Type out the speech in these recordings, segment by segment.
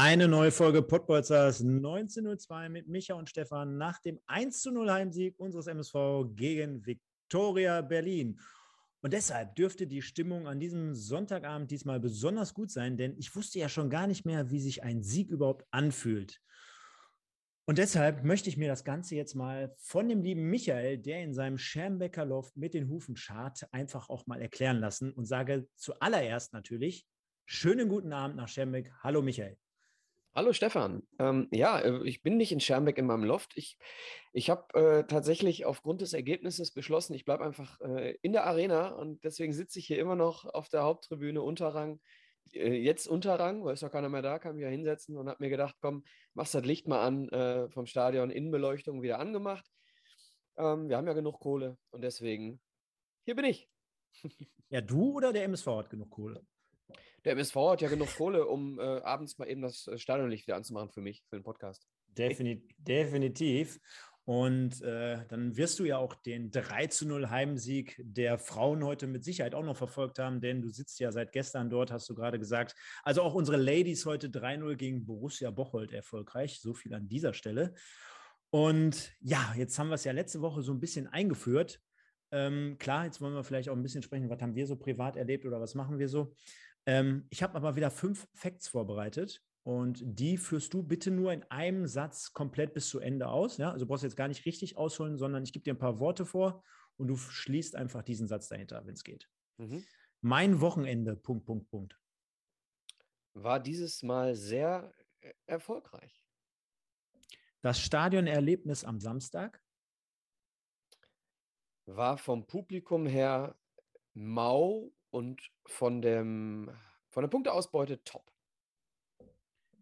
Eine neue Folge Podbolzers 1902 mit Micha und Stefan nach dem 1 zu 0 Heimsieg unseres MSV gegen Viktoria Berlin. Und deshalb dürfte die Stimmung an diesem Sonntagabend diesmal besonders gut sein, denn ich wusste ja schon gar nicht mehr, wie sich ein Sieg überhaupt anfühlt. Und deshalb möchte ich mir das Ganze jetzt mal von dem lieben Michael, der in seinem Schermbecker Loft mit den Hufen schart, einfach auch mal erklären lassen und sage zuallererst natürlich schönen guten Abend nach Schermbeck. Hallo Michael. Hallo Stefan. Ähm, ja, äh, ich bin nicht in Schermbeck in meinem Loft. Ich, ich habe äh, tatsächlich aufgrund des Ergebnisses beschlossen, ich bleibe einfach äh, in der Arena und deswegen sitze ich hier immer noch auf der Haupttribüne Unterrang. Äh, jetzt Unterrang, weil ist doch keiner mehr da, kann mich ja hinsetzen und habe mir gedacht, komm, machst das Licht mal an äh, vom Stadion, Innenbeleuchtung wieder angemacht. Ähm, wir haben ja genug Kohle und deswegen, hier bin ich. Ja, du oder der MSV hat genug Kohle? Der MSV hat ja genug Kohle, um äh, abends mal eben das äh, Stadionlicht wieder anzumachen für mich, für den Podcast. Definitiv. definitiv. Und äh, dann wirst du ja auch den 3 zu 0 Heimsieg der Frauen heute mit Sicherheit auch noch verfolgt haben, denn du sitzt ja seit gestern dort, hast du gerade gesagt. Also auch unsere Ladies heute 3-0 gegen Borussia Bocholt erfolgreich. So viel an dieser Stelle. Und ja, jetzt haben wir es ja letzte Woche so ein bisschen eingeführt. Ähm, klar, jetzt wollen wir vielleicht auch ein bisschen sprechen, was haben wir so privat erlebt oder was machen wir so. Ähm, ich habe aber wieder fünf Facts vorbereitet und die führst du bitte nur in einem Satz komplett bis zu Ende aus. Ja? Also du brauchst jetzt gar nicht richtig ausholen, sondern ich gebe dir ein paar Worte vor und du schließt einfach diesen Satz dahinter, wenn es geht. Mhm. Mein Wochenende, Punkt, Punkt, Punkt. War dieses Mal sehr äh, erfolgreich. Das Stadionerlebnis am Samstag war vom Publikum her mau und von, dem, von der Punkteausbeute top.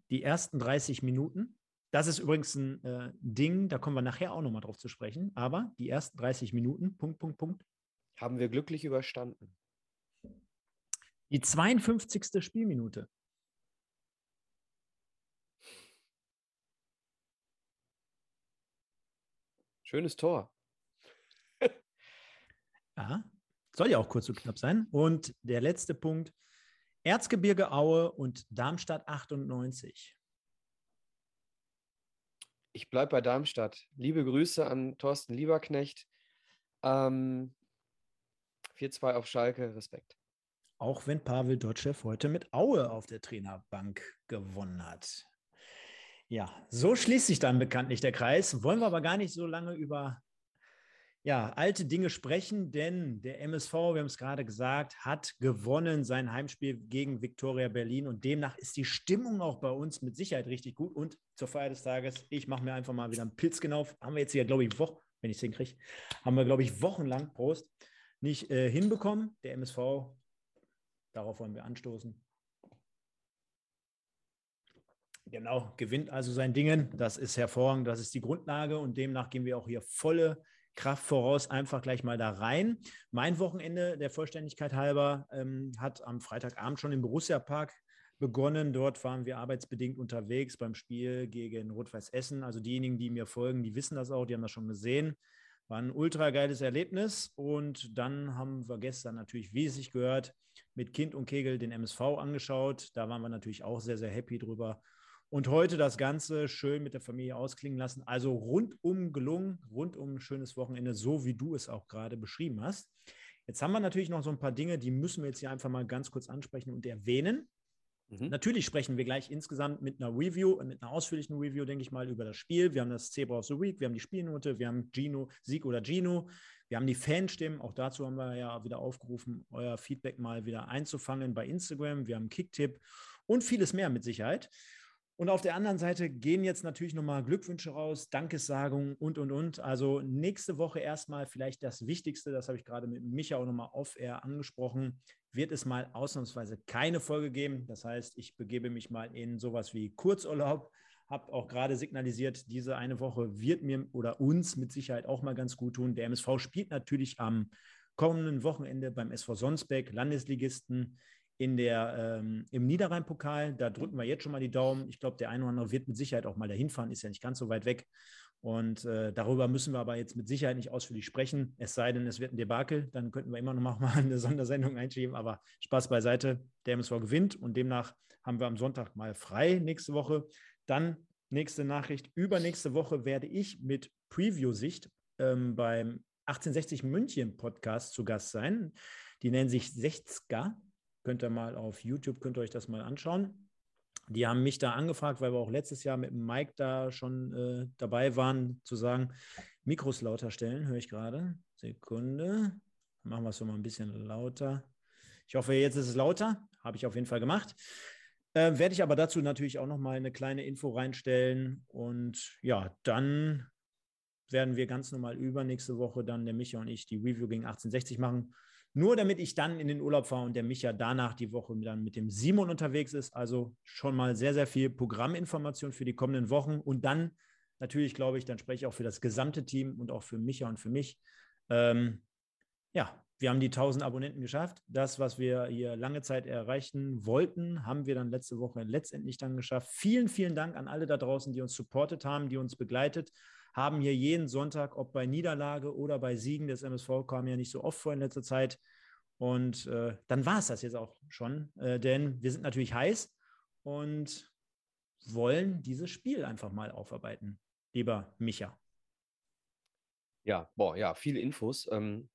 Die ersten 30 Minuten, das ist übrigens ein äh, Ding, da kommen wir nachher auch nochmal drauf zu sprechen, aber die ersten 30 Minuten, Punkt, Punkt, Punkt. Haben wir glücklich überstanden. Die 52. Spielminute. Schönes Tor. ja, soll ja auch kurz und knapp sein. Und der letzte Punkt: Erzgebirge Aue und Darmstadt 98. Ich bleibe bei Darmstadt. Liebe Grüße an Thorsten Lieberknecht. Ähm, 4-2 auf Schalke, Respekt. Auch wenn Pavel Dotschew heute mit Aue auf der Trainerbank gewonnen hat. Ja, so schließt sich dann bekanntlich der Kreis. Wollen wir aber gar nicht so lange über ja, alte Dinge sprechen, denn der MSV, wir haben es gerade gesagt, hat gewonnen sein Heimspiel gegen Viktoria Berlin und demnach ist die Stimmung auch bei uns mit Sicherheit richtig gut. Und zur Feier des Tages, ich mache mir einfach mal wieder einen Pilz genau. Haben wir jetzt hier, glaube ich, Wochen, wenn ich es hinkriege, haben wir, glaube ich, wochenlang, Prost, nicht äh, hinbekommen. Der MSV, darauf wollen wir anstoßen. Genau, gewinnt also sein Dingen. Das ist hervorragend, das ist die Grundlage und demnach gehen wir auch hier volle Kraft voraus einfach gleich mal da rein. Mein Wochenende, der Vollständigkeit halber, ähm, hat am Freitagabend schon im Borussia Park begonnen. Dort waren wir arbeitsbedingt unterwegs beim Spiel gegen Rot-Weiß Essen. Also diejenigen, die mir folgen, die wissen das auch, die haben das schon gesehen. War ein ultra geiles Erlebnis. Und dann haben wir gestern natürlich, wie es sich gehört, mit Kind und Kegel den MSV angeschaut. Da waren wir natürlich auch sehr, sehr happy drüber und heute das Ganze schön mit der Familie ausklingen lassen. Also rundum gelungen, rundum ein schönes Wochenende, so wie du es auch gerade beschrieben hast. Jetzt haben wir natürlich noch so ein paar Dinge, die müssen wir jetzt hier einfach mal ganz kurz ansprechen und erwähnen. Mhm. Natürlich sprechen wir gleich insgesamt mit einer Review, mit einer ausführlichen Review, denke ich mal, über das Spiel. Wir haben das Zebra of the Week, wir haben die Spielnote, wir haben Gino, Sieg oder Gino, wir haben die Fanstimmen. Auch dazu haben wir ja wieder aufgerufen, euer Feedback mal wieder einzufangen bei Instagram. Wir haben Kicktipp und vieles mehr mit Sicherheit. Und auf der anderen Seite gehen jetzt natürlich nochmal Glückwünsche raus, Dankessagungen und, und, und. Also nächste Woche erstmal vielleicht das Wichtigste, das habe ich gerade mit Micha auch nochmal off-air angesprochen, wird es mal ausnahmsweise keine Folge geben. Das heißt, ich begebe mich mal in sowas wie Kurzurlaub. habe auch gerade signalisiert, diese eine Woche wird mir oder uns mit Sicherheit auch mal ganz gut tun. Der MSV spielt natürlich am kommenden Wochenende beim SV Sonsbeck, Landesligisten in der, ähm, im Niederrhein-Pokal. Da drücken wir jetzt schon mal die Daumen. Ich glaube, der eine oder andere wird mit Sicherheit auch mal dahin fahren, ist ja nicht ganz so weit weg. Und äh, darüber müssen wir aber jetzt mit Sicherheit nicht ausführlich sprechen. Es sei denn, es wird ein Debakel, dann könnten wir immer noch mal eine Sondersendung einschieben. Aber Spaß beiseite, der MSV gewinnt und demnach haben wir am Sonntag mal frei nächste Woche. Dann nächste Nachricht. Übernächste Woche werde ich mit Preview-Sicht ähm, beim 1860 München Podcast zu Gast sein. Die nennen sich 60er. Könnt ihr mal auf YouTube, könnt ihr euch das mal anschauen. Die haben mich da angefragt, weil wir auch letztes Jahr mit Mike da schon äh, dabei waren, zu sagen, Mikros lauter stellen, höre ich gerade. Sekunde. Machen wir es so mal ein bisschen lauter. Ich hoffe, jetzt ist es lauter. Habe ich auf jeden Fall gemacht. Äh, werde ich aber dazu natürlich auch noch mal eine kleine Info reinstellen. Und ja, dann werden wir ganz normal übernächste Woche dann der Micha und ich die Review gegen 1860 machen. Nur damit ich dann in den Urlaub fahre und der Micha danach die Woche dann mit dem Simon unterwegs ist. Also schon mal sehr, sehr viel Programminformation für die kommenden Wochen. Und dann natürlich, glaube ich, dann spreche ich auch für das gesamte Team und auch für Micha und für mich. Ähm, ja, wir haben die 1000 Abonnenten geschafft. Das, was wir hier lange Zeit erreichen wollten, haben wir dann letzte Woche letztendlich dann geschafft. Vielen, vielen Dank an alle da draußen, die uns supportet haben, die uns begleitet haben hier jeden Sonntag, ob bei Niederlage oder bei Siegen des MSV, kam ja nicht so oft vor in letzter Zeit. Und äh, dann war es das jetzt auch schon, äh, denn wir sind natürlich heiß und wollen dieses Spiel einfach mal aufarbeiten, lieber Micha. Ja, boah, ja, viele Infos. Ähm,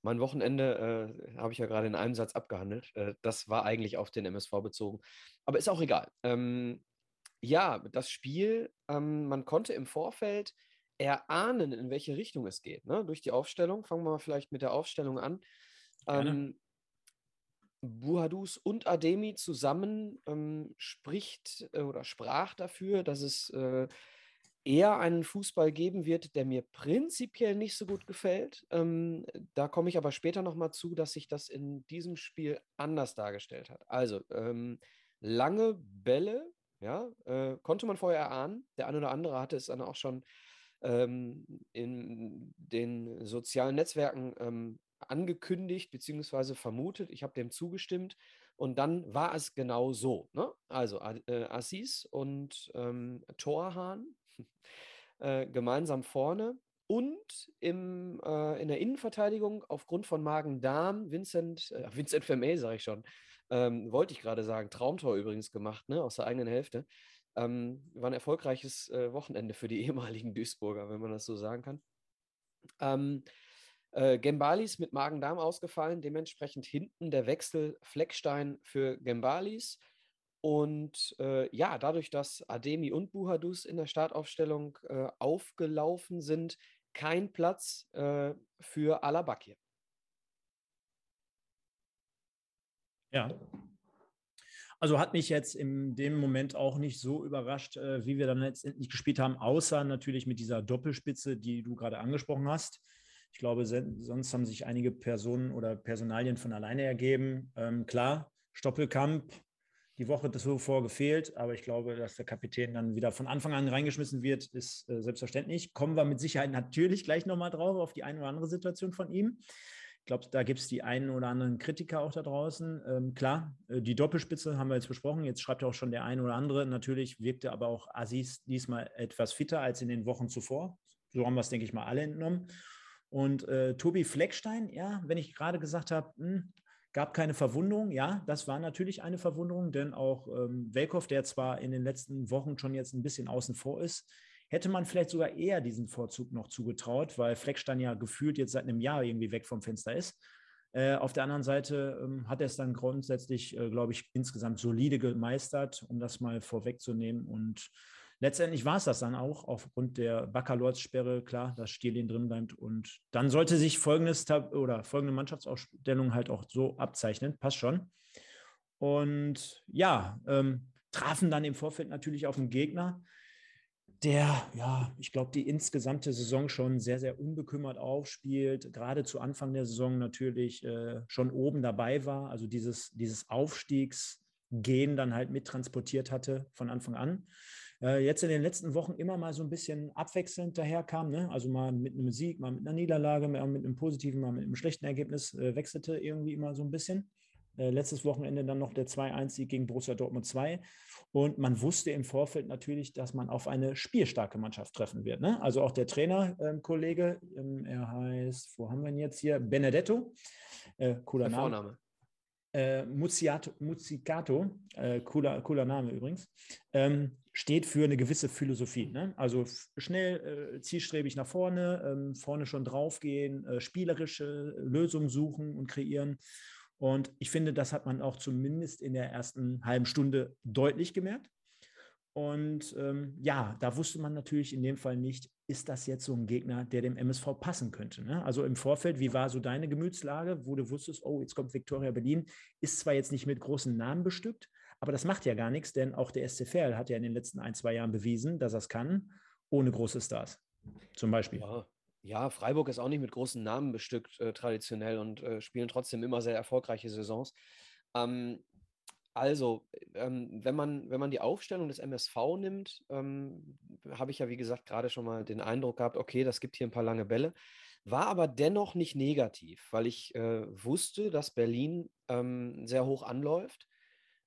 mein Wochenende äh, habe ich ja gerade in einem Satz abgehandelt. Äh, das war eigentlich auf den MSV bezogen. Aber ist auch egal. Ähm, ja, das Spiel, ähm, man konnte im Vorfeld erahnen, in welche Richtung es geht. Ne? Durch die Aufstellung. Fangen wir mal vielleicht mit der Aufstellung an. Ähm, Buhadus und Ademi zusammen ähm, spricht äh, oder sprach dafür, dass es äh, eher einen Fußball geben wird, der mir prinzipiell nicht so gut gefällt. Ähm, da komme ich aber später nochmal zu, dass sich das in diesem Spiel anders dargestellt hat. Also ähm, lange Bälle, ja, äh, konnte man vorher erahnen. Der eine oder andere hatte es dann auch schon ähm, in den sozialen Netzwerken ähm, angekündigt bzw. vermutet. Ich habe dem zugestimmt und dann war es genau so. Ne? Also äh, Assis und ähm, Torhahn äh, gemeinsam vorne und im, äh, in der Innenverteidigung aufgrund von Magen-Darm, Vincent, äh, Vincent Vermey, sage ich schon, ähm, wollte ich gerade sagen, Traumtor übrigens gemacht, ne, aus der eigenen Hälfte. Ähm, war ein erfolgreiches äh, Wochenende für die ehemaligen Duisburger, wenn man das so sagen kann. Ähm, äh, Gembalis mit Magen-Darm ausgefallen, dementsprechend hinten der Wechsel Fleckstein für Gembalis. Und äh, ja, dadurch, dass Ademi und Buhadus in der Startaufstellung äh, aufgelaufen sind, kein Platz äh, für Alabakir. Ja, also hat mich jetzt in dem Moment auch nicht so überrascht, äh, wie wir dann letztendlich gespielt haben, außer natürlich mit dieser Doppelspitze, die du gerade angesprochen hast. Ich glaube, sonst haben sich einige Personen oder Personalien von alleine ergeben. Ähm, klar, Stoppelkamp, die Woche zuvor gefehlt, aber ich glaube, dass der Kapitän dann wieder von Anfang an reingeschmissen wird, ist äh, selbstverständlich. Kommen wir mit Sicherheit natürlich gleich nochmal drauf, auf die eine oder andere Situation von ihm. Ich glaube, da gibt es die einen oder anderen Kritiker auch da draußen. Ähm, klar, äh, die Doppelspitze haben wir jetzt besprochen. Jetzt schreibt ja auch schon der eine oder andere. Natürlich wirkte aber auch Aziz diesmal etwas fitter als in den Wochen zuvor. So haben wir es, denke ich mal, alle entnommen. Und äh, Tobi Fleckstein, ja, wenn ich gerade gesagt habe, hm, gab keine Verwundung, ja, das war natürlich eine Verwunderung, denn auch ähm, Welkow, der zwar in den letzten Wochen schon jetzt ein bisschen außen vor ist, hätte man vielleicht sogar eher diesen Vorzug noch zugetraut, weil Fleckstein ja gefühlt jetzt seit einem Jahr irgendwie weg vom Fenster ist. Äh, auf der anderen Seite ähm, hat er es dann grundsätzlich, äh, glaube ich, insgesamt solide gemeistert, um das mal vorwegzunehmen. Und letztendlich war es das dann auch, aufgrund der Baccalords-Sperre, klar, dass Stierlin drin bleibt. Und dann sollte sich folgendes oder folgende Mannschaftsausstellung halt auch so abzeichnen. Passt schon. Und ja, ähm, trafen dann im Vorfeld natürlich auf den Gegner, der, ja, ich glaube, die insgesamte Saison schon sehr, sehr unbekümmert aufspielt, gerade zu Anfang der Saison natürlich äh, schon oben dabei war, also dieses, dieses Aufstiegsgehen dann halt mittransportiert hatte von Anfang an. äh, jetzt in den letzten Wochen immer mal so ein bisschen abwechselnd daherkam. Ne? Also mal mit einem Sieg, mal mit einer Niederlage, mal mit einem positiven, mal mit einem schlechten Ergebnis, äh, wechselte irgendwie immer so ein bisschen. Äh, letztes Wochenende dann noch der 2-1-Sieg gegen Borussia Dortmund 2. Und man wusste im Vorfeld natürlich, dass man auf eine spielstarke Mannschaft treffen wird. Ne? Also auch der Trainerkollege, ähm, ähm, er heißt, wo haben wir ihn jetzt hier? Benedetto. Äh, cooler der Name. Vorname. Äh, Muzzicato, äh, cooler, cooler Name übrigens, ähm, steht für eine gewisse Philosophie. Ne? Also schnell, äh, zielstrebig nach vorne, ähm, vorne schon draufgehen, äh, spielerische Lösungen suchen und kreieren. Und ich finde, das hat man auch zumindest in der ersten halben Stunde deutlich gemerkt. Und ähm, ja, da wusste man natürlich in dem Fall nicht, ist das jetzt so ein Gegner, der dem MSV passen könnte. Ne? Also im Vorfeld, wie war so deine Gemütslage, wo du wusstest, oh, jetzt kommt Viktoria Berlin, ist zwar jetzt nicht mit großen Namen bestückt, aber das macht ja gar nichts, denn auch der SC Verl hat ja in den letzten ein, zwei Jahren bewiesen, dass er es kann, ohne große Stars. Zum Beispiel. Ja, ja, Freiburg ist auch nicht mit großen Namen bestückt äh, traditionell und äh, spielen trotzdem immer sehr erfolgreiche Saisons. Ähm, also, ähm, wenn, man, wenn man die Aufstellung des MSV nimmt, ähm, habe ich ja, wie gesagt, gerade schon mal den Eindruck gehabt, okay, das gibt hier ein paar lange Bälle. War aber dennoch nicht negativ, weil ich äh, wusste, dass Berlin ähm, sehr hoch anläuft,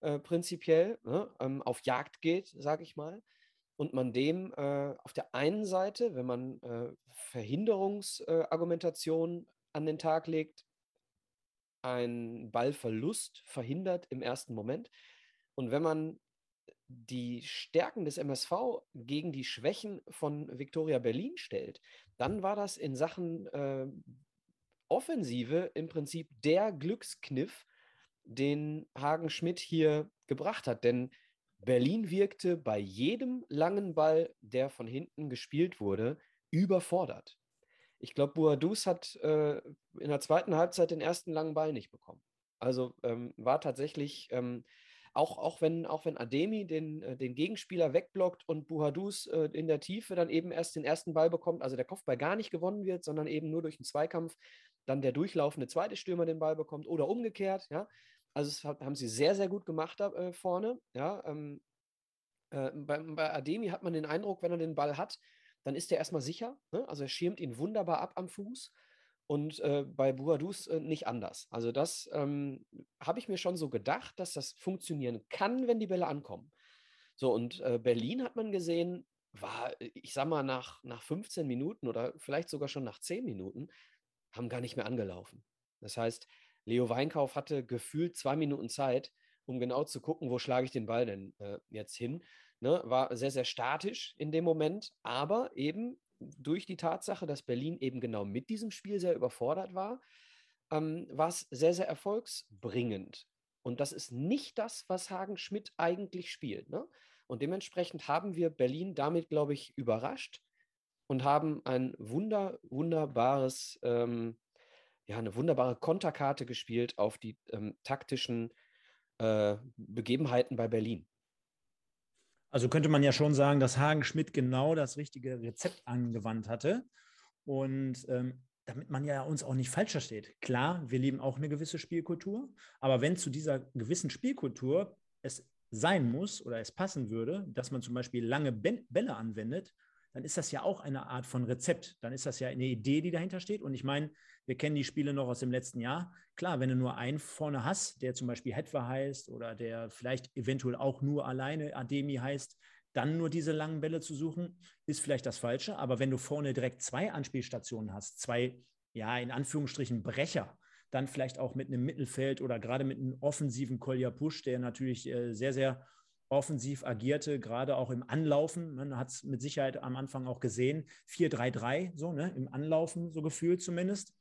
äh, prinzipiell, ne? Ähm, auf Jagd geht, sage ich mal und man dem äh, auf der einen Seite, wenn man äh, Verhinderungsargumentation äh, an den Tag legt, einen Ballverlust verhindert im ersten Moment. Und wenn man die Stärken des MSV gegen die Schwächen von Viktoria Berlin stellt, dann war das in Sachen äh, Offensive im Prinzip der Glückskniff, den Hagen Schmidt hier gebracht hat. Denn Berlin wirkte bei jedem langen Ball, der von hinten gespielt wurde, überfordert. Ich glaube, Boadus hat äh, in der zweiten Halbzeit den ersten langen Ball nicht bekommen. Also ähm, war tatsächlich, ähm, auch, auch, wenn, auch wenn Ademi den, äh, den Gegenspieler wegblockt und Buhadus äh, in der Tiefe dann eben erst den ersten Ball bekommt, also der Kopfball gar nicht gewonnen wird, sondern eben nur durch einen Zweikampf, dann der durchlaufende zweite Stürmer den Ball bekommt oder umgekehrt, ja, also das haben sie sehr, sehr gut gemacht da äh, vorne. Ja, ähm, äh, bei, bei Ademi hat man den Eindruck, wenn er den Ball hat, dann ist er erstmal sicher. Ne? Also er schirmt ihn wunderbar ab am Fuß. Und äh, bei Buadus äh, nicht anders. Also das ähm, habe ich mir schon so gedacht, dass das funktionieren kann, wenn die Bälle ankommen. So, und äh, Berlin hat man gesehen, war, ich sag mal, nach, nach 15 Minuten oder vielleicht sogar schon nach 10 Minuten, haben gar nicht mehr angelaufen. Das heißt, Leo Weinkauf hatte gefühlt zwei Minuten Zeit, um genau zu gucken, wo schlage ich den Ball denn äh, jetzt hin. Ne? War sehr, sehr statisch in dem Moment, aber eben durch die Tatsache, dass Berlin eben genau mit diesem Spiel sehr überfordert war, ähm, war es sehr, sehr erfolgsbringend. Und das ist nicht das, was Hagen Schmidt eigentlich spielt. Ne? Und dementsprechend haben wir Berlin damit, glaube ich, überrascht und haben ein wunder, wunderbares ähm, ja, eine wunderbare Konterkarte gespielt auf die ähm, taktischen äh, Begebenheiten bei Berlin. Also könnte man ja schon sagen, dass Hagen Schmidt genau das richtige Rezept angewandt hatte. Und ähm, damit man ja uns auch nicht falsch versteht. Klar, wir lieben auch eine gewisse Spielkultur, aber wenn zu dieser gewissen Spielkultur es sein muss oder es passen würde, dass man zum Beispiel lange Bälle anwendet, dann ist das ja auch eine Art von Rezept. Dann ist das ja eine Idee, die dahinter steht. Und ich meine, wir kennen die Spiele noch aus dem letzten Jahr. Klar, wenn du nur einen vorne hast, der zum Beispiel Hetwa heißt oder der vielleicht eventuell auch nur alleine Ademi heißt, dann nur diese langen Bälle zu suchen, ist vielleicht das Falsche. Aber wenn du vorne direkt zwei Anspielstationen hast, zwei, ja, in Anführungsstrichen Brecher, dann vielleicht auch mit einem Mittelfeld oder gerade mit einem offensiven Kolja Push, der natürlich äh, sehr, sehr offensiv agierte, gerade auch im Anlaufen. Man hat es mit Sicherheit am Anfang auch gesehen. 4-3-3, so, ne, im Anlaufen, so gefühlt zumindest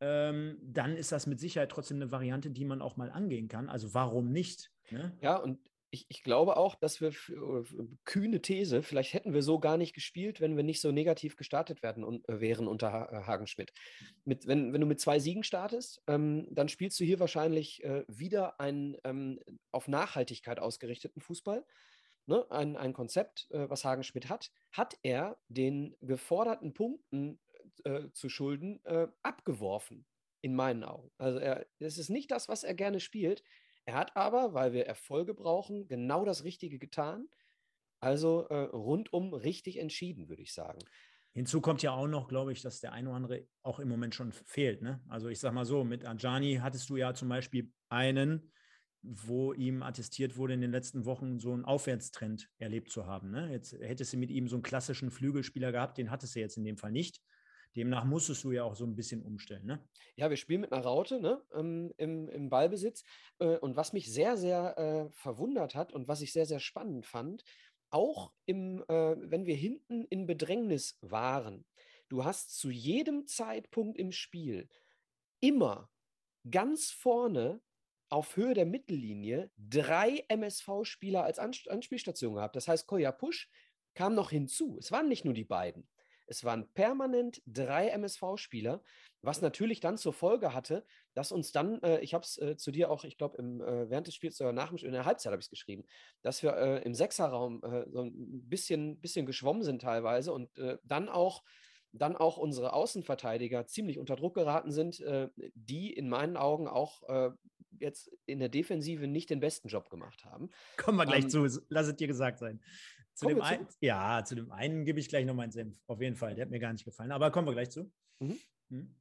ähm, dann ist das mit Sicherheit trotzdem eine Variante, die man auch mal angehen kann. Also warum nicht? Ne? Ja, und ich, ich, glaube auch, dass wir kühne These, vielleicht hätten wir so gar nicht gespielt, wenn wir nicht so negativ gestartet werden und, äh, wären unter äh, Hagenschmidt. Mit, wenn, wenn du mit zwei Siegen startest, ähm, dann spielst du hier wahrscheinlich äh, wieder einen ähm, auf Nachhaltigkeit ausgerichteten Fußball. Ne? Ein, ein Konzept, äh, was Hagenschmidt hat, hat er den geforderten Punkten äh, zu Schulden äh, abgeworfen, in meinen Augen. Also es ist nicht das, was er gerne spielt. Er hat aber, weil wir Erfolge brauchen, genau das Richtige getan. Also äh, rundum richtig entschieden, würde ich sagen. Hinzu kommt ja auch noch, glaube ich, dass der eine oder andere auch im Moment schon fehlt. Ne? Also ich sage mal so, mit Ajani hattest du ja zum Beispiel einen, wo ihm attestiert wurde, in den letzten Wochen so einen Aufwärtstrend erlebt zu haben. Ne? Jetzt hättest du mit ihm so einen klassischen Flügelspieler gehabt, den hattest du jetzt in dem Fall nicht. Demnach musstest du ja auch so ein bisschen umstellen. Ne? Ja, wir spielen mit einer Raute ne? ähm, im, im Ballbesitz. Äh, und was mich sehr, sehr äh, verwundert hat und was ich sehr, sehr spannend fand, auch im, äh, wenn wir hinten in Bedrängnis waren, du hast zu jedem Zeitpunkt im Spiel immer ganz vorne auf Höhe der Mittellinie drei MSV-Spieler als Anspielstation gehabt. Das heißt, Koya Push kam noch hinzu. Es waren nicht nur die beiden. Es waren permanent drei MSV-Spieler, was natürlich dann zur Folge hatte, dass uns dann, äh, ich habe es äh, zu dir auch, ich glaube, äh, während des Spiels oder nach dem Spiel, in der Halbzeit habe ich es geschrieben, dass wir äh, im Sechserraum äh, so ein bisschen, bisschen geschwommen sind teilweise und äh, dann auch dann auch unsere Außenverteidiger ziemlich unter Druck geraten sind, die in meinen Augen auch jetzt in der Defensive nicht den besten Job gemacht haben. Kommen wir gleich ähm, zu, lass es dir gesagt sein. Zu dem einen, ja, zu dem einen gebe ich gleich noch meinen Senf. Auf jeden Fall. Der hat mir gar nicht gefallen. Aber kommen wir gleich zu. Mhm. Hm?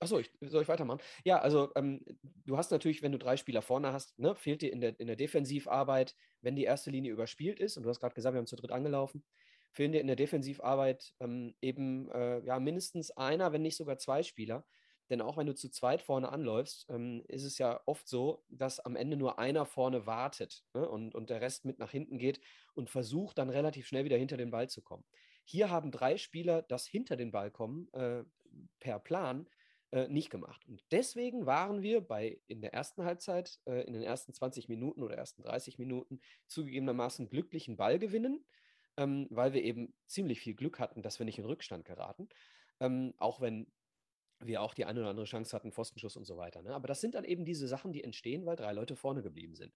Achso, ich, soll ich weitermachen? Ja, also ähm, du hast natürlich, wenn du drei Spieler vorne hast, ne, fehlt dir in der, in der Defensivarbeit, wenn die erste Linie überspielt ist, und du hast gerade gesagt, wir haben zu dritt angelaufen, fehlen dir in der Defensivarbeit ähm, eben äh, ja, mindestens einer, wenn nicht sogar zwei Spieler, denn auch wenn du zu zweit vorne anläufst, ähm, ist es ja oft so, dass am Ende nur einer vorne wartet ne? und, und der Rest mit nach hinten geht und versucht dann relativ schnell wieder hinter den Ball zu kommen. Hier haben drei Spieler das hinter den Ball kommen äh, per Plan äh, nicht gemacht. Und deswegen waren wir bei in der ersten Halbzeit, äh, in den ersten 20 Minuten oder ersten 30 Minuten zugegebenermaßen glücklichen Ball gewinnen, ähm, weil wir eben ziemlich viel Glück hatten, dass wir nicht in Rückstand geraten. Ähm, auch wenn wir auch die eine oder andere Chance hatten, Pfostenschuss und so weiter. Ne? Aber das sind dann eben diese Sachen, die entstehen, weil drei Leute vorne geblieben sind.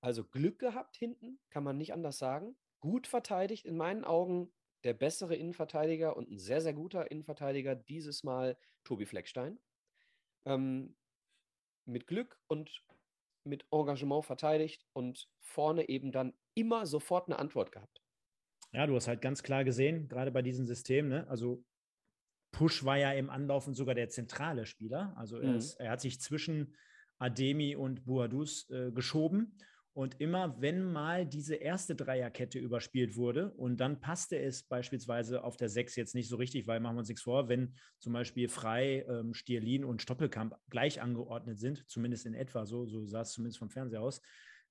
Also Glück gehabt hinten, kann man nicht anders sagen. Gut verteidigt, in meinen Augen der bessere Innenverteidiger und ein sehr, sehr guter Innenverteidiger, dieses Mal Tobi Fleckstein. Ähm, mit Glück und mit Engagement verteidigt und vorne eben dann immer sofort eine Antwort gehabt. Ja, du hast halt ganz klar gesehen, gerade bei diesem System, ne? also Push war ja im Anlaufen sogar der zentrale Spieler. Also er, mhm. ist, er hat sich zwischen Ademi und Boadus äh, geschoben. Und immer, wenn mal diese erste Dreierkette überspielt wurde und dann passte es beispielsweise auf der Sechs jetzt nicht so richtig, weil machen wir uns nichts vor, wenn zum Beispiel Frei, ähm, Stierlin und Stoppelkamp gleich angeordnet sind, zumindest in etwa so, so sah es zumindest vom Fernseher aus,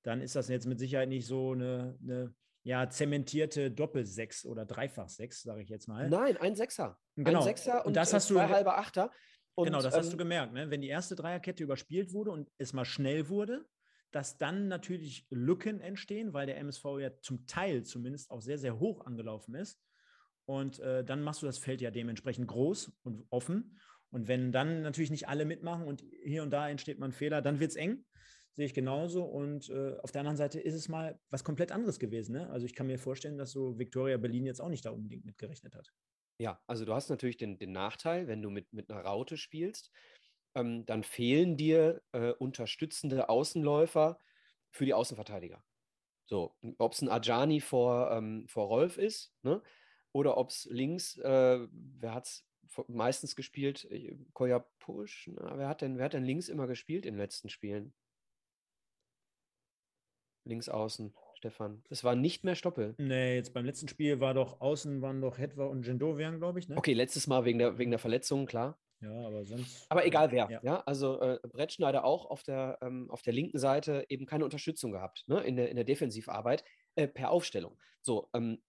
dann ist das jetzt mit Sicherheit nicht so eine, eine ja, zementierte Doppelsechs oder Dreifach-Sechs, sage ich jetzt mal. Nein, ein Sechser. Genau. Ein Sechser und, und das äh, hast zwei du, halbe Achter. Und, genau, das ähm, hast du gemerkt. Ne? Wenn die erste Dreierkette überspielt wurde und es mal schnell wurde, dass dann natürlich Lücken entstehen, weil der MSV ja zum Teil zumindest auch sehr, sehr hoch angelaufen ist. Und äh, dann machst du das Feld ja dementsprechend groß und offen. Und wenn dann natürlich nicht alle mitmachen und hier und da entsteht mal ein Fehler, dann wird es eng sehe ich genauso. Und äh, auf der anderen Seite ist es mal was komplett anderes gewesen. Ne? Also ich kann mir vorstellen, dass so Victoria Berlin jetzt auch nicht da unbedingt mitgerechnet hat. Ja, also du hast natürlich den, den Nachteil, wenn du mit, mit einer Raute spielst, ähm, dann fehlen dir äh, unterstützende Außenläufer für die Außenverteidiger. So, ob es ein Ajani vor, ähm, vor Rolf ist, ne? oder ob es links, äh, wer hat es meistens gespielt? Koya Push, na, wer, hat denn, wer hat denn links immer gespielt in den letzten Spielen? Links außen, Stefan. Es war nicht mehr Stoppel. Nee, jetzt beim letzten Spiel war doch außen waren doch Hetwa und Gendovian, glaube ich. Ne? Okay, letztes Mal wegen der, wegen der Verletzung, klar. Ja, aber sonst. Aber egal wer. Ja, ja also äh, Brettschneider auch auf der, ähm, auf der linken Seite eben keine Unterstützung gehabt ne? in, der, in der Defensivarbeit äh, per Aufstellung. So, ähm,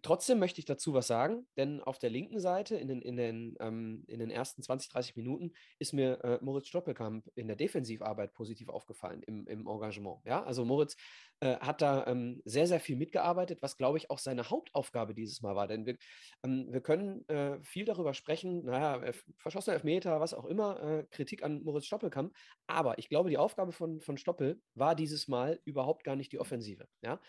Trotzdem möchte ich dazu was sagen, denn auf der linken Seite in den, in den, ähm, in den ersten 20, 30 Minuten ist mir äh, Moritz Stoppelkamp in der Defensivarbeit positiv aufgefallen im, im Engagement. Ja, also Moritz äh, hat da ähm, sehr, sehr viel mitgearbeitet, was glaube ich auch seine Hauptaufgabe dieses Mal war. Denn wir, ähm, wir können äh, viel darüber sprechen, naja, verschossener Elfmeter, was auch immer, äh, Kritik an Moritz Stoppelkamp. Aber ich glaube, die Aufgabe von, von Stoppel war dieses Mal überhaupt gar nicht die Offensive. Ja.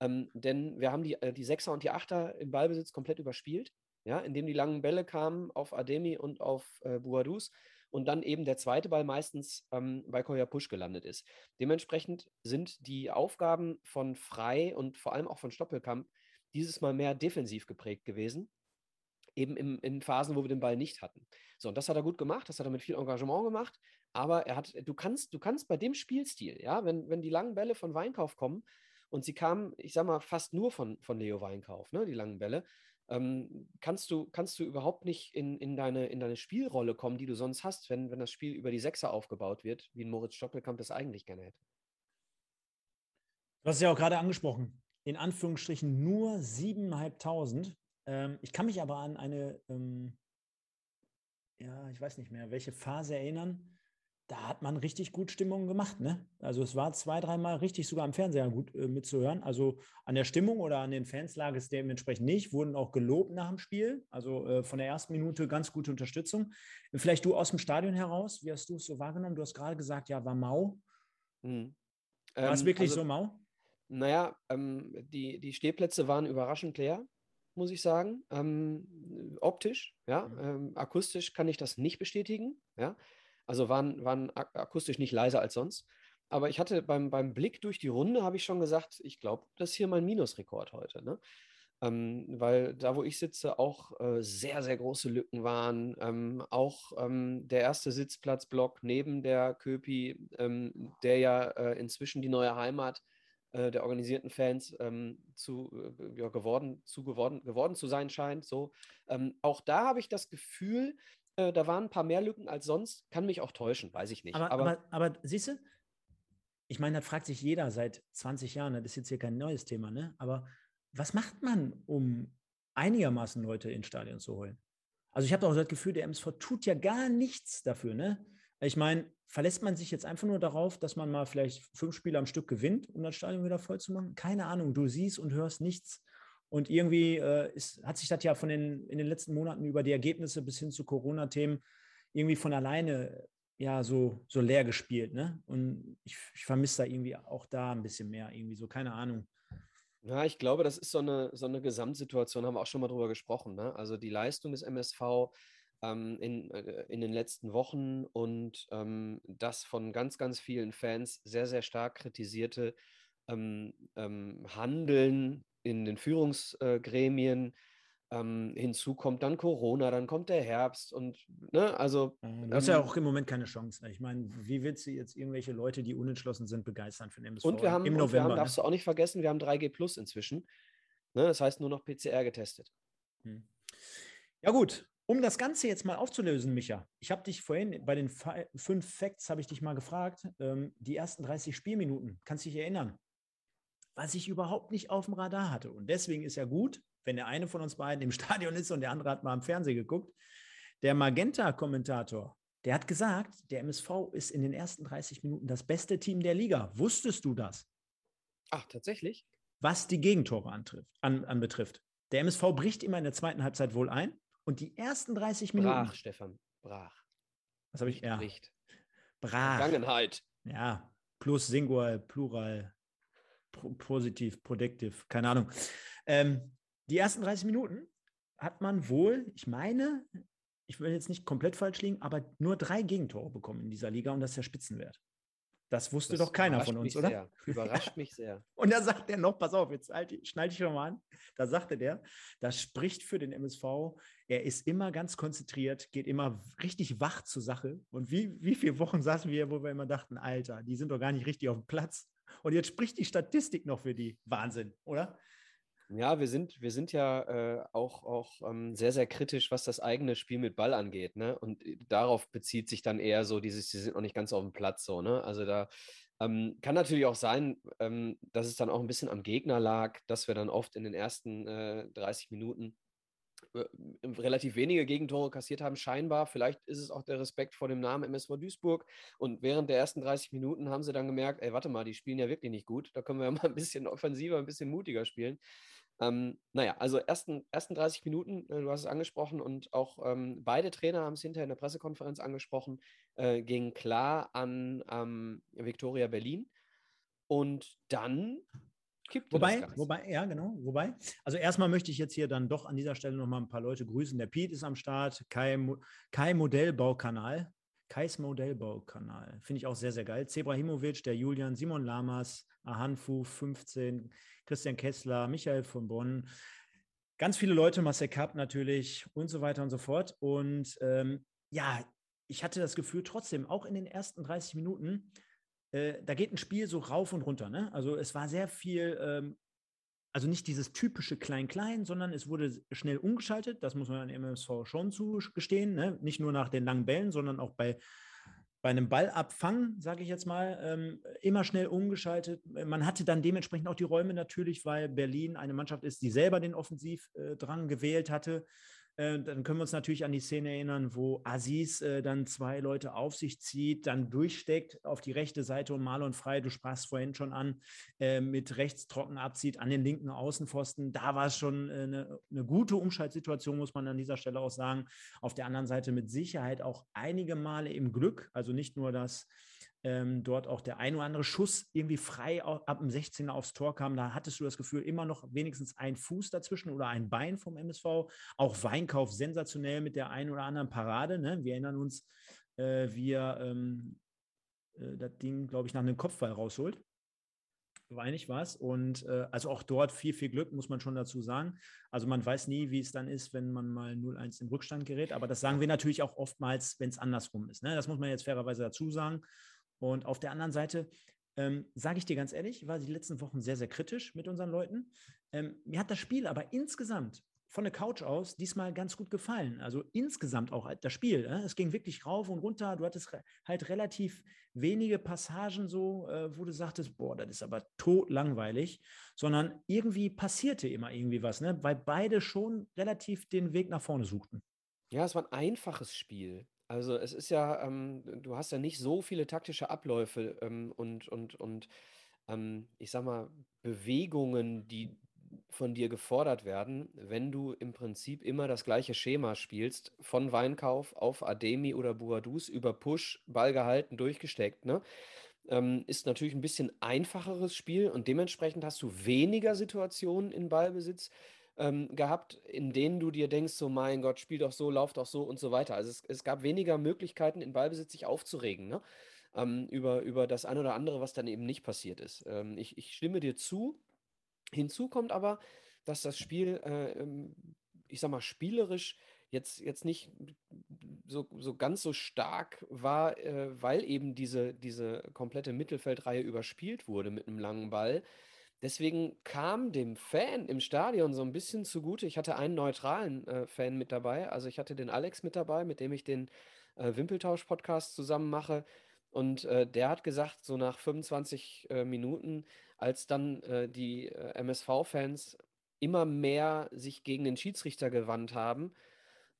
Ähm, denn wir haben die, äh, die Sechser und die Achter im Ballbesitz komplett überspielt, ja, indem die langen Bälle kamen auf Ademi und auf äh, Buadus. und dann eben der zweite Ball meistens ähm, bei Koya Push gelandet ist. Dementsprechend sind die Aufgaben von Frei und vor allem auch von Stoppelkamp dieses Mal mehr defensiv geprägt gewesen eben im, in Phasen, wo wir den Ball nicht hatten. So, und das hat er gut gemacht, das hat er mit viel Engagement gemacht, aber er hat, du kannst, du kannst bei dem Spielstil, ja, wenn, wenn die langen Bälle von Weinkauf kommen, und sie kamen, ich sag mal, fast nur von, von Leo Weinkauf, ne, die langen Bälle, ähm, kannst, du, kannst du überhaupt nicht in, in, deine, in deine Spielrolle kommen, die du sonst hast, wenn, wenn das Spiel über die Sechser aufgebaut wird, wie ein Moritz Stoppelkamp das eigentlich gerne hätte. Du hast es ja auch gerade angesprochen, in Anführungsstrichen nur 7.500. Ähm, ich kann mich aber an eine, ähm, ja, ich weiß nicht mehr, welche Phase erinnern. Da hat man richtig gut Stimmung gemacht. Ne? Also es war zwei, dreimal richtig sogar am Fernseher gut äh, mitzuhören. Also an der Stimmung oder an den Fans lag es dementsprechend nicht. Wurden auch gelobt nach dem Spiel. Also äh, von der ersten Minute ganz gute Unterstützung. Vielleicht du aus dem Stadion heraus, wie hast du es so wahrgenommen? Du hast gerade gesagt, ja, war mau. Hm. War es ähm, wirklich also, so mau? Naja, ähm, die, die Stehplätze waren überraschend leer muss ich sagen. Ähm, optisch, ja. Mhm. Ähm, akustisch kann ich das nicht bestätigen, ja. Also waren, waren akustisch nicht leiser als sonst. Aber ich hatte beim, beim Blick durch die Runde, habe ich schon gesagt, ich glaube, das ist hier mein Minusrekord heute. Ne? Ähm, weil da, wo ich sitze, auch äh, sehr, sehr große Lücken waren. Ähm, auch ähm, der erste Sitzplatzblock neben der Köpi, ähm, der ja äh, inzwischen die neue Heimat äh, der organisierten Fans ähm, zu, äh, ja, geworden, zu geworden, geworden zu sein scheint. So. Ähm, auch da habe ich das Gefühl, äh, da waren ein paar mehr Lücken als sonst. Kann mich auch täuschen, weiß ich nicht. Aber, aber, aber, aber siehst du, ich meine, das fragt sich jeder seit 20 Jahren, das ist jetzt hier kein neues Thema, ne? Aber was macht man, um einigermaßen Leute ins Stadion zu holen? Also ich habe auch das Gefühl, der MSV tut ja gar nichts dafür, ne? Ich meine, verlässt man sich jetzt einfach nur darauf, dass man mal vielleicht fünf Spiele am Stück gewinnt, um das Stadion wieder voll zu machen? Keine Ahnung, du siehst und hörst nichts. Und irgendwie äh, ist, hat sich das ja von den, in den letzten Monaten über die Ergebnisse bis hin zu Corona-Themen irgendwie von alleine ja so, so leer gespielt. Ne? Und ich, ich vermisse da irgendwie auch da ein bisschen mehr, irgendwie so, keine Ahnung. Ja, ich glaube, das ist so eine, so eine Gesamtsituation, haben wir auch schon mal drüber gesprochen. Ne? Also die Leistung des MSV ähm, in, äh, in den letzten Wochen und ähm, das von ganz, ganz vielen Fans sehr, sehr stark kritisierte ähm, ähm Handeln in den Führungsgremien. Ähm, hinzu kommt dann Corona, dann kommt der Herbst und ne, also. Du hast ja ähm auch im Moment keine Chance. Ich meine, wie willst du jetzt irgendwelche Leute, die unentschlossen sind, begeistern für den MSV und wir haben, im November? Und wir haben, ne? darfst du auch nicht vergessen, wir haben 3G Plus inzwischen. Ne, das heißt nur noch PCR getestet. Hm. Ja, gut. Um das Ganze jetzt mal aufzulösen, Micha, ich habe dich vorhin bei den fünf Facts habe ich dich mal gefragt, ähm, die ersten 30 Spielminuten, kannst du dich erinnern? Was ich überhaupt nicht auf dem Radar hatte. Und deswegen ist ja gut, wenn der eine von uns beiden im Stadion ist und der andere hat mal am Fernsehen geguckt. Der Magenta-Kommentator, der hat gesagt, der MSV ist in den ersten 30 Minuten das beste Team der Liga. Wusstest du das? Ach, tatsächlich? Was die Gegentore antrifft, an, anbetrifft. Der MSV bricht immer in der zweiten Halbzeit wohl ein, und die ersten 30 Minuten. Brach, Stefan, brach. Was habe ich? Ja. Bricht. Brach. Vergangenheit. Ja, plus Singular, Plural, positiv, predictive, keine Ahnung. Ähm, die ersten 30 Minuten hat man wohl, ich meine, ich will jetzt nicht komplett falsch liegen, aber nur drei Gegentore bekommen in dieser Liga und das ist der Spitzenwert. Das wusste das doch keiner von uns, oder? Sehr. Überrascht mich sehr. Und da sagt er noch, pass auf, jetzt schneide ich schon mal an. Da sagte der, das spricht für den MSV. Er ist immer ganz konzentriert, geht immer richtig wach zur Sache. Und wie, wie viele Wochen saßen wir, wo wir immer dachten, Alter, die sind doch gar nicht richtig auf dem Platz. Und jetzt spricht die Statistik noch für die. Wahnsinn, oder? Ja, wir sind, wir sind ja äh, auch, auch ähm, sehr, sehr kritisch, was das eigene Spiel mit Ball angeht. Ne? Und äh, darauf bezieht sich dann eher so dieses, sie sind noch nicht ganz auf dem Platz. So, ne? Also da ähm, kann natürlich auch sein, ähm, dass es dann auch ein bisschen am Gegner lag, dass wir dann oft in den ersten äh, 30 Minuten relativ wenige Gegentore kassiert haben, scheinbar. Vielleicht ist es auch der Respekt vor dem Namen MSV Duisburg. Und während der ersten 30 Minuten haben sie dann gemerkt, ey, warte mal, die spielen ja wirklich nicht gut. Da können wir ja mal ein bisschen offensiver, ein bisschen mutiger spielen. Ähm, naja, also ersten, ersten 30 Minuten, äh, du hast es angesprochen und auch ähm, beide Trainer haben es hinterher in der Pressekonferenz angesprochen, äh, ging klar an ähm, Viktoria Berlin. Und dann kippte wobei, Wobei, ja, genau, wobei. Also erstmal möchte ich jetzt hier dann doch an dieser Stelle nochmal ein paar Leute grüßen. Der Piet ist am Start, Kai, Kai Modellbaukanal, Kais Modellbaukanal. Finde ich auch sehr, sehr geil. Zebrahimovic, der Julian, Simon Lamas, Ahanfu 15, Christian Kessler, Michael von Bonn. Ganz viele Leute, Marcel Kapp natürlich und so weiter und so fort. Und ähm, ja, ich hatte das Gefühl trotzdem, auch in den ersten 30 Minuten, äh, da geht ein Spiel so rauf und runter. Ne? Also es war sehr viel ähm, also nicht dieses typische Klein-Klein, sondern es wurde schnell umgeschaltet. Das muss man an MSV schon zugestehen. Ne? Nicht nur nach den langen Bällen, sondern auch bei, bei einem Ballabfang, sage ich jetzt mal, ähm, immer schnell umgeschaltet. Man hatte dann dementsprechend auch die Räume natürlich, weil Berlin eine Mannschaft ist, die selber den Offensivdrang gewählt hatte. Äh, dann können wir uns natürlich an die Szene erinnern, wo Aziz äh, dann zwei Leute auf sich zieht, dann durchsteckt auf die rechte Seite und Marlon Frei, du sprachst vorhin schon an, äh, mit rechts trocken abzieht an den linken Außenpfosten. Da war es schon eine, äh, eine gute Umschaltsituation, muss man an dieser Stelle auch sagen. Auf der anderen Seite mit Sicherheit auch einige Male im Glück, also nicht nur das ähm, dort auch der ein oder andere Schuss irgendwie frei ab dem 16er aufs Tor kam. Da hattest du das Gefühl, immer noch wenigstens ein Fuß dazwischen oder ein Bein vom MSV. Auch Weinkauf sensationell mit der einen oder anderen Parade. Ne? Wir erinnern uns, äh, wie er ähm, äh, das Ding, glaube ich, nach einem Kopfball rausholt. Weinig war es. Und äh, also auch dort viel, viel Glück, muss man schon dazu sagen. Also man weiß nie, wie es dann ist, wenn man mal 0-1 in Rückstand gerät. Aber das sagen wir natürlich auch oftmals, wenn es andersrum ist. Ne? Das muss man jetzt fairerweise dazu sagen. Und auf der anderen Seite, ähm, sage ich dir ganz ehrlich, war die letzten Wochen sehr, sehr kritisch mit unseren Leuten. Ähm, mir hat das Spiel aber insgesamt von der Couch aus diesmal ganz gut gefallen. Also insgesamt auch das Spiel. Äh? Es ging wirklich rauf und runter. Du hattest re halt relativ wenige Passagen so, äh, wo du sagtest, boah, das ist aber totlangweilig, sondern irgendwie passierte immer irgendwie was, ne? weil beide schon relativ den Weg nach vorne suchten. Ja, es war ein einfaches Spiel. Also, es ist ja ähm, du hast ja nicht so viele taktische Abläufe, ähm, und und und, ähm, ich sage mal, Bewegungen, die von dir gefordert werden, wenn du im Prinzip immer das gleiche Schema spielst, von Weinkauf auf Ademi oder Boadus über Push, Ball gehalten, durchgesteckt, ne? Ähm, ist natürlich ein bisschen einfacheres Spiel und dementsprechend hast du weniger Situationen in Ballbesitz ähm, gehabt, in denen du dir denkst, so mein Gott, spiel doch so, lauf doch so und so weiter. Also es, es gab weniger Möglichkeiten, in Ballbesitz sich aufzuregen, ne? Ähm, über, über das eine oder andere, was dann eben nicht passiert ist. Ähm, ich, ich stimme dir zu. Hinzu kommt aber, dass das Spiel, äh, ähm, ich sag mal, spielerisch jetzt, jetzt nicht so, so ganz so stark war, äh, weil eben diese, diese komplette Mittelfeldreihe überspielt wurde mit einem langen Ball. Deswegen kam dem Fan im Stadion so ein bisschen zugute. Ich hatte einen neutralen äh, Fan mit dabei. Also ich hatte den Alex mit dabei, mit dem ich den äh, Wimpeltausch-Podcast zusammen mache. Und äh, der hat gesagt, so nach 25 äh, Minuten, als dann äh, die äh, MSV-Fans immer mehr sich gegen den Schiedsrichter gewandt haben,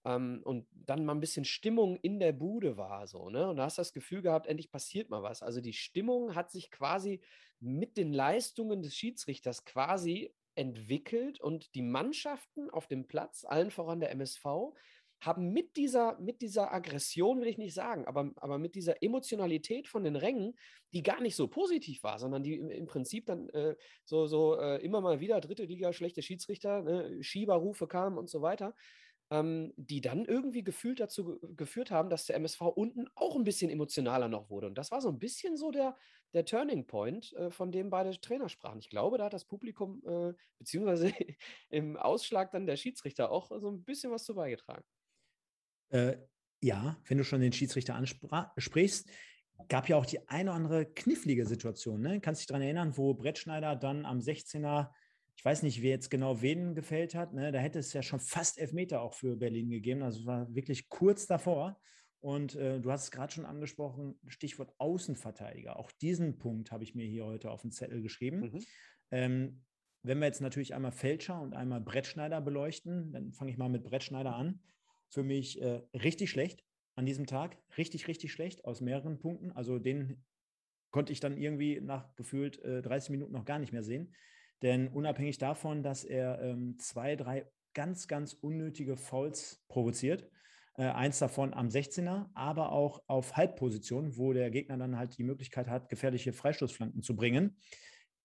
ähm, und dann mal ein bisschen Stimmung in der Bude war, so, ne? Und da hast du das Gefühl gehabt, endlich passiert mal was. Also die Stimmung hat sich quasi mit den Leistungen des Schiedsrichters quasi entwickelt und die Mannschaften auf dem Platz, allen voran der MSV, haben mit dieser, mit dieser Aggression, will ich nicht sagen, aber, aber mit dieser Emotionalität von den Rängen, die gar nicht so positiv war, sondern die im, im Prinzip dann äh, so, so äh, immer mal wieder dritte Liga, schlechte Schiedsrichter, ne, Schieberrufe kamen und so weiter, ähm, die dann irgendwie gefühlt dazu geführt haben, dass der MSV unten auch ein bisschen emotionaler noch wurde. Und das war so ein bisschen so der, der Turning Point, äh, von dem beide Trainer sprachen. Ich glaube, da hat das Publikum, äh, beziehungsweise im Ausschlag dann der Schiedsrichter auch so ein bisschen was zu beigetragen. Äh, ja, wenn du schon den Schiedsrichter ansprichst, gab ja auch die eine oder andere knifflige Situation. Ne? Kannst dich daran erinnern, wo Brettschneider dann am 16er ich weiß nicht, wer jetzt genau wen gefällt hat. Ne? Da hätte es ja schon fast Elfmeter auch für Berlin gegeben. Also es war wirklich kurz davor. Und äh, du hast es gerade schon angesprochen, Stichwort Außenverteidiger. Auch diesen Punkt habe ich mir hier heute auf den Zettel geschrieben. Mhm. Ähm, wenn wir jetzt natürlich einmal Fälscher und einmal Brettschneider beleuchten, dann fange ich mal mit Brettschneider an. Für mich äh, richtig schlecht an diesem Tag. Richtig, richtig schlecht aus mehreren Punkten. Also den konnte ich dann irgendwie nach gefühlt äh, 30 Minuten noch gar nicht mehr sehen. Denn unabhängig davon, dass er ähm, zwei, drei ganz, ganz unnötige Fouls provoziert, äh, eins davon am 16er, aber auch auf Halbposition, wo der Gegner dann halt die Möglichkeit hat, gefährliche Freistoßflanken zu bringen.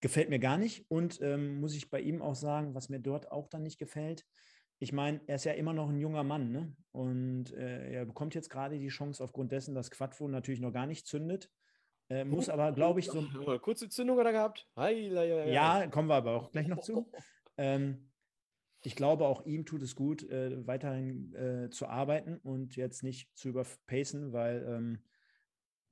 Gefällt mir gar nicht und ähm, muss ich bei ihm auch sagen, was mir dort auch dann nicht gefällt, ich meine, er ist ja immer noch ein junger Mann, ne? Und äh, er bekommt jetzt gerade die Chance aufgrund dessen, dass Quadvo natürlich noch gar nicht zündet. Äh, muss aber, glaube ich, so. Kurze Zündung hat er gehabt. Ja, kommen wir aber auch gleich noch zu. Ähm, ich glaube, auch ihm tut es gut, äh, weiterhin äh, zu arbeiten und jetzt nicht zu überpacen, weil ähm,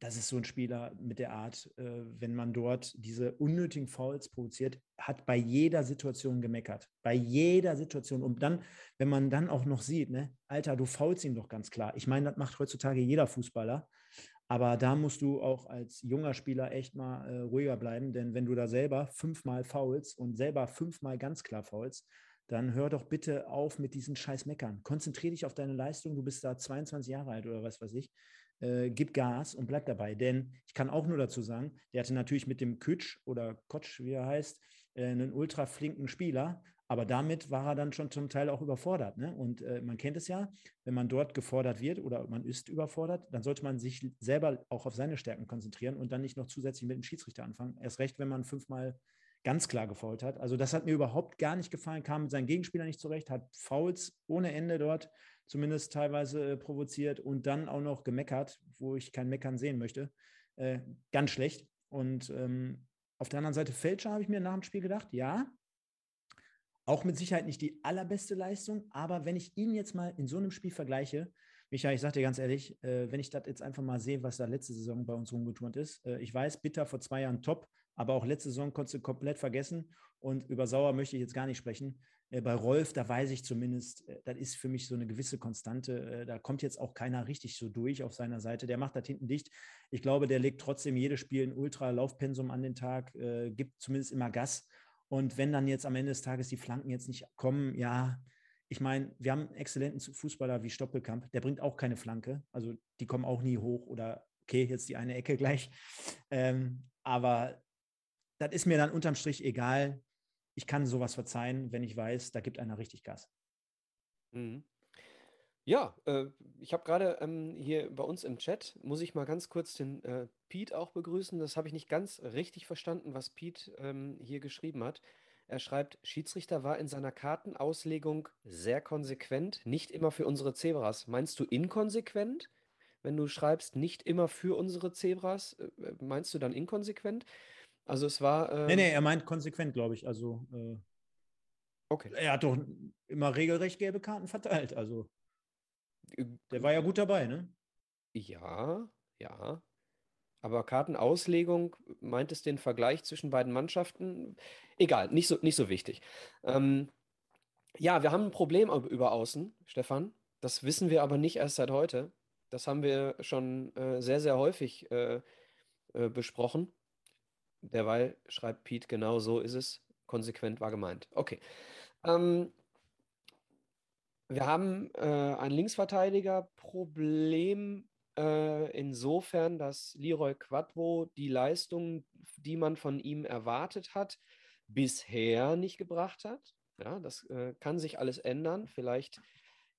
das ist so ein Spieler mit der Art, äh, wenn man dort diese unnötigen Fouls provoziert, hat bei jeder Situation gemeckert. Bei jeder Situation. Und dann, wenn man dann auch noch sieht, ne, Alter, du faulst ihn doch ganz klar. Ich meine, das macht heutzutage jeder Fußballer. Aber da musst du auch als junger Spieler echt mal äh, ruhiger bleiben, denn wenn du da selber fünfmal faulst und selber fünfmal ganz klar faulst, dann hör doch bitte auf mit diesen scheiß Meckern. Konzentriere dich auf deine Leistung. Du bist da 22 Jahre alt oder was weiß ich äh, gib Gas und bleib dabei. Denn ich kann auch nur dazu sagen, der hatte natürlich mit dem Kütsch oder Kotsch, wie er heißt, äh, einen ultra flinken Spieler, aber damit war er dann schon zum Teil auch überfordert. Ne? Und äh, man kennt es ja, wenn man dort gefordert wird oder man ist überfordert, dann sollte man sich selber auch auf seine Stärken konzentrieren und dann nicht noch zusätzlich mit dem Schiedsrichter anfangen. Erst recht, wenn man fünfmal ganz klar gefault hat. Also das hat mir überhaupt gar nicht gefallen, kam mit seinen Gegenspielern nicht zurecht, hat Fouls ohne Ende dort zumindest teilweise äh, provoziert und dann auch noch gemeckert, wo ich kein Meckern sehen möchte. Äh, ganz schlecht. Und ähm, auf der anderen Seite Fälscher habe ich mir nach dem Spiel gedacht, ja, auch mit Sicherheit nicht die allerbeste Leistung, aber wenn ich ihn jetzt mal in so einem Spiel vergleiche, Michael, ich sage dir ganz ehrlich, äh, wenn ich das jetzt einfach mal sehe, was da letzte Saison bei uns rumgeturnt ist, äh, ich weiß, Bitter vor zwei Jahren top, aber auch letzte Saison konntest du komplett vergessen und über Sauer möchte ich jetzt gar nicht sprechen. Äh, bei Rolf, da weiß ich zumindest, äh, das ist für mich so eine gewisse Konstante. Äh, da kommt jetzt auch keiner richtig so durch auf seiner Seite. Der macht das hinten dicht. Ich glaube, der legt trotzdem jedes Spiel ein Ultra-Laufpensum an den Tag, gibt zumindest immer Gas. Und wenn dann jetzt am Ende des Tages die Flanken jetzt nicht kommen, ja, ich meine, wir haben einen exzellenten Fußballer wie Stoppelkamp, der bringt auch keine Flanke. Also die kommen auch nie hoch oder okay, jetzt die eine Ecke gleich. Ähm, aber das ist mir dann unterm Strich egal ich kann sowas verzeihen, wenn ich weiß, da gibt einer richtig Gas. Mhm. Ja, äh, ich habe gerade ähm, hier bei uns im Chat, muss ich mal ganz kurz den äh, Pete auch begrüßen. Das habe ich nicht ganz richtig verstanden, was Pete ähm, hier geschrieben hat. Er schreibt, Schiedsrichter war in seiner Kartenauslegung sehr konsequent, nicht immer für unsere Zebras. Meinst du inkonsequent? Wenn du schreibst, nicht immer für unsere Zebras, äh, meinst du dann inkonsequent? Also es war. Ähm, nee, nee, er meint konsequent, glaube ich. Also äh, okay. Er hat doch immer regelrecht gelbe Karten verteilt. Also äh, der war ja gut dabei, ne? Ja, ja. Aber Kartenauslegung, meint es den Vergleich zwischen beiden Mannschaften? Egal, nicht so, nicht so wichtig. Ähm, ja, wir haben ein Problem über Außen, Stefan. Das wissen wir aber nicht erst seit heute. Das haben wir schon äh, sehr, sehr häufig äh, äh, besprochen. Derweil schreibt Pete, genau so ist es. Konsequent war gemeint. Okay. Ähm, wir haben äh, ein Linksverteidiger-Problem äh, insofern, dass Leroy Quadro die Leistung, die man von ihm erwartet hat, bisher nicht gebracht hat. Ja, das äh, kann sich alles ändern. Vielleicht,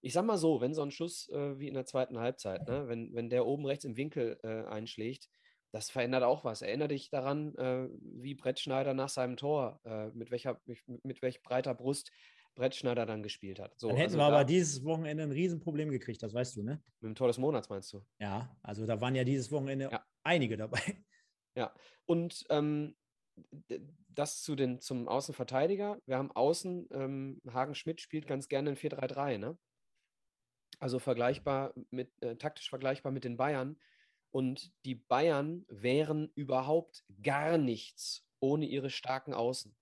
ich sag mal so, wenn so ein Schuss äh, wie in der zweiten Halbzeit, ne, wenn, wenn der oben rechts im Winkel äh, einschlägt, das verändert auch was. Erinnere dich daran, äh, wie Brett Schneider nach seinem Tor, äh, mit, welcher, mit, mit welch breiter Brust Brett Schneider dann gespielt hat. So, dann hätten also wir aber dieses Wochenende ein Riesenproblem gekriegt, das weißt du, ne? Mit dem Tor des Monats meinst du? Ja, also da waren ja dieses Wochenende ja. einige dabei. Ja, und ähm, das zu den, zum Außenverteidiger. Wir haben außen, ähm, Hagen Schmidt spielt ganz gerne in 4-3-3, ne? Also vergleichbar mit, äh, taktisch vergleichbar mit den Bayern. Und die Bayern wären überhaupt gar nichts ohne ihre starken Außen.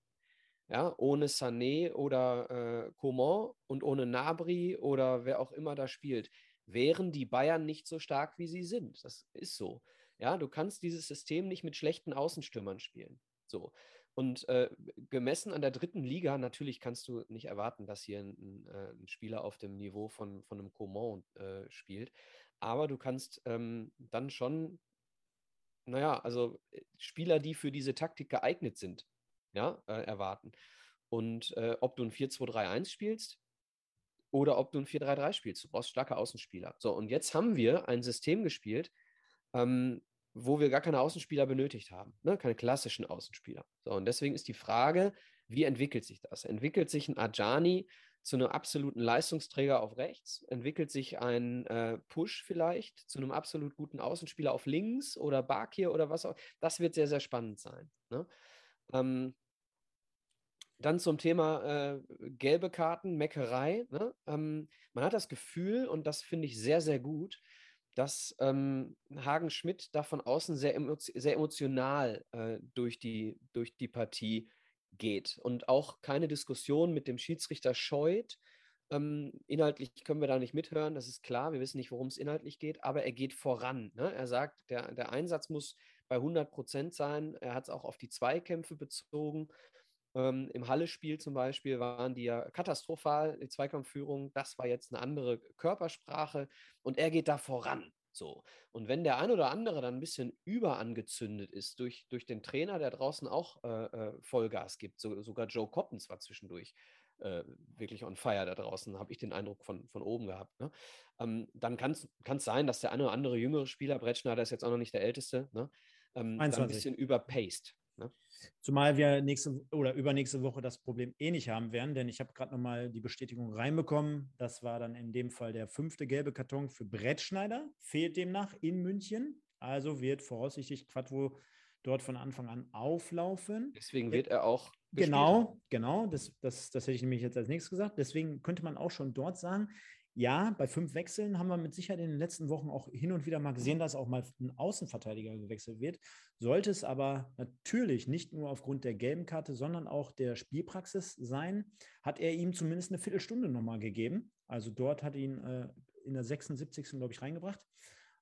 Ja, ohne Sané oder äh, Coman und ohne Nabri oder wer auch immer da spielt, wären die Bayern nicht so stark, wie sie sind. Das ist so. Ja, du kannst dieses System nicht mit schlechten Außenstürmern spielen. So. Und äh, gemessen an der dritten Liga, natürlich kannst du nicht erwarten, dass hier ein, ein, äh, Spieler auf dem Niveau von, von einem Coman äh, spielt aber du kannst ähm, dann schon, naja, also äh, Spieler, die für diese Taktik geeignet sind, ja, äh, erwarten. Und äh, ob du ein 4-2-3-1 spielst oder ob du ein 4-3-3 spielst, du brauchst starke Außenspieler. So, und jetzt haben wir ein System gespielt, ähm, wo wir gar keine Außenspieler benötigt haben, ne? keine klassischen Außenspieler. So, und deswegen ist die Frage, wie entwickelt sich das? Entwickelt sich ein Ajani zu einem absoluten Leistungsträger auf rechts? Entwickelt sich ein äh, Push vielleicht zu einem absolut guten Außenspieler auf links oder Bakir oder was auch? Das wird sehr, sehr spannend sein. Ne? Ähm, dann zum Thema äh, gelbe Karten, Meckerei. Ne? Ähm, man hat das Gefühl, und das finde ich sehr, sehr gut, dass ähm, Hagen Schmidt da von außen sehr, emo sehr emotional äh, durch, die, durch die Partie geht und auch keine Diskussion mit dem Schiedsrichter scheut. Ähm, inhaltlich können wir da nicht mithören, das ist klar, wir wissen nicht, worum es inhaltlich geht, aber er geht voran. Ne? Er sagt, der, der Einsatz muss bei 100 Prozent sein. Er hat es auch auf die Zweikämpfe bezogen. Ähm, Im Halle-Spiel zum Beispiel waren die ja katastrophal, die Zweikampfführung. Das war jetzt eine andere Körpersprache und er geht da voran. So. Und wenn der ein oder andere dann ein bisschen überangezündet ist durch, durch den Trainer, der draußen auch äh, äh Vollgas gibt, so, sogar Joe Coppens war zwischendurch äh, wirklich on fire da draußen, habe ich den Eindruck von, von oben gehabt. Ne? Ähm, dann kann es sein, dass der eine oder andere jüngere Spieler, Brettschneider ist jetzt auch noch nicht der älteste, ne? Ähm, ein bisschen überpaced. Ne? Zumal wir nächste oder übernächste Woche das Problem eh nicht haben werden, denn ich habe gerade nochmal die Bestätigung reinbekommen. Das war dann in dem Fall der fünfte gelbe Karton für Brettschneider, fehlt demnach in München. Also wird voraussichtlich Quattro dort von Anfang an auflaufen. Deswegen wird er auch. Genau, gespielt. genau. Das, das, das hätte ich nämlich jetzt als nächstes gesagt. Deswegen könnte man auch schon dort sagen, ja, bei fünf Wechseln haben wir mit Sicherheit in den letzten Wochen auch hin und wieder mal gesehen, dass auch mal ein Außenverteidiger gewechselt wird. Sollte es aber natürlich nicht nur aufgrund der gelben Karte, sondern auch der Spielpraxis sein, hat er ihm zumindest eine Viertelstunde nochmal gegeben. Also dort hat ihn äh, in der 76. glaube ich reingebracht.